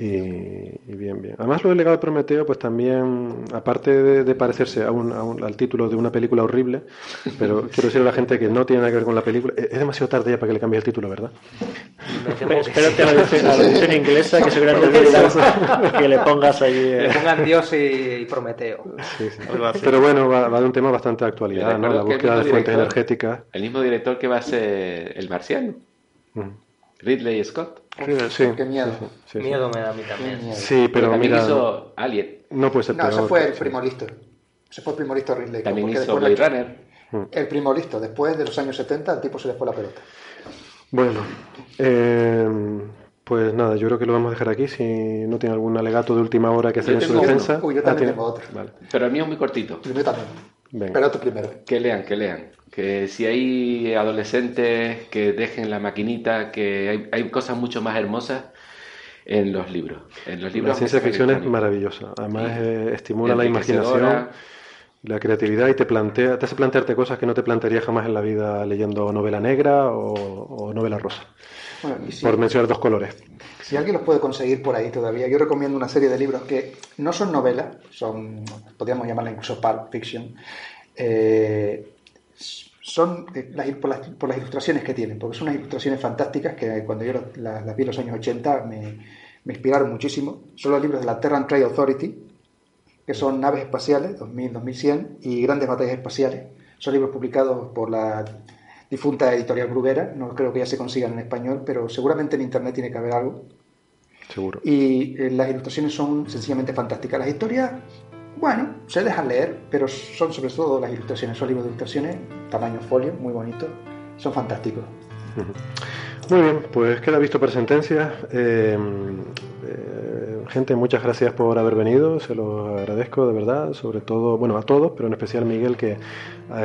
Y, bien, bien. Además, lo del legado de Prometeo, pues también, aparte de, parecerse a un, al título de una película horrible, pero quiero decir a la gente que no tiene nada que ver con la película, es demasiado tarde ya para que le cambie el título, ¿verdad? espérate a la versión, inglesa, que seguramente que le pongas ahí. Le eh. pongan Dios y, Prometeo. Pero bueno, va, de un tema bastante de actualidad, ¿no? La búsqueda de fuentes energéticas. El mismo director que va a ser El Marciano. Ridley Scott. Sí, qué miedo. miedo me da a mí también. Sí, pero, también hizo Alien. No puede ser No, ese fue el primo listo. Ese fue el primo listo Ridley. También hizo Blade Runner. Mm. El primo listo. Después de los años 70, el tipo se le fue la pelota. Bueno, eh, pues nada, yo creo que lo vamos a dejar aquí. Si no tiene algún alegato de última hora que hacer en su defensa. Uy, yo también ah, tengo otro. Pero el mío es muy cortito. Yo también. Venga. Pero tú primero. Que lean, que lean que si hay adolescentes que dejen la maquinita, que hay, cosas mucho más hermosas en los libros. En los libros la ciencia ficción es maravillosa, además eh, estimula la imaginación, la creatividad y te plantea, te hace plantearte cosas que no te plantearía jamás en la vida leyendo novela negra o, novela rosa. por mencionar dos colores. Si alguien los puede conseguir por ahí todavía, yo recomiendo una serie de libros que no son novelas, son, podríamos llamarla incluso pulp fiction, eh, son eh, por, las, ilustraciones que tienen, porque son unas ilustraciones fantásticas que cuando yo las, vi en los años 80 me, inspiraron muchísimo. Son los libros de la Terran Trade Authority, que son naves espaciales, 2000-2100, y grandes batallas espaciales. Son libros publicados por la difunta editorial Bruguera, no creo que ya se consigan en español, pero seguramente en Internet tiene que haber algo. Seguro. Y eh, las ilustraciones son sencillamente fantásticas. Las historias, bueno, se dejan leer, pero son sobre todo las ilustraciones. Son libros de ilustraciones, tamaño folio, muy bonitos. Son fantásticos. Muy bien, pues queda visto por sentencia. Eh, eh, gente, muchas gracias por haber venido, se lo agradezco de verdad, sobre todo, bueno, a todos, pero en especial Miguel que eh,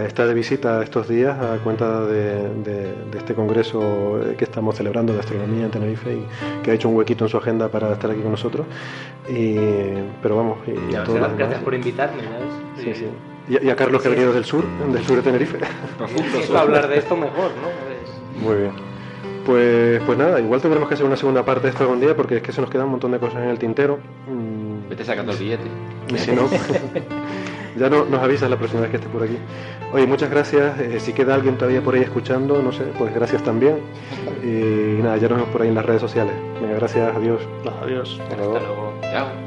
está de visita estos días a cuenta de, de- de este congreso que estamos celebrando de astronomía en Tenerife y que ha hecho un huequito en su agenda para estar aquí con nosotros. Y, pero vamos, y, a todos los gracias demás. por invitarme, ya ves. Sí, sí. Y, y a Carlos que ha venido del sur, del sur de Tenerife. Para hablar de esto mejor, ¿no? Muy bien. Pues, pues nada, igual tendremos que hacer una segunda parte de esto algún día porque es que se nos queda un montón de cosas en el tintero. Mm, Vete sacando el billete. y si no, ya no, nos avisas la próxima vez que estés por aquí. Oye, muchas gracias. Eh, si queda alguien todavía por ahí escuchando, no sé, pues gracias también. Y nada, ya nos vemos por ahí en las redes sociales. Venga, gracias, adiós. Adiós. Hasta luego. Hasta luego. Chao.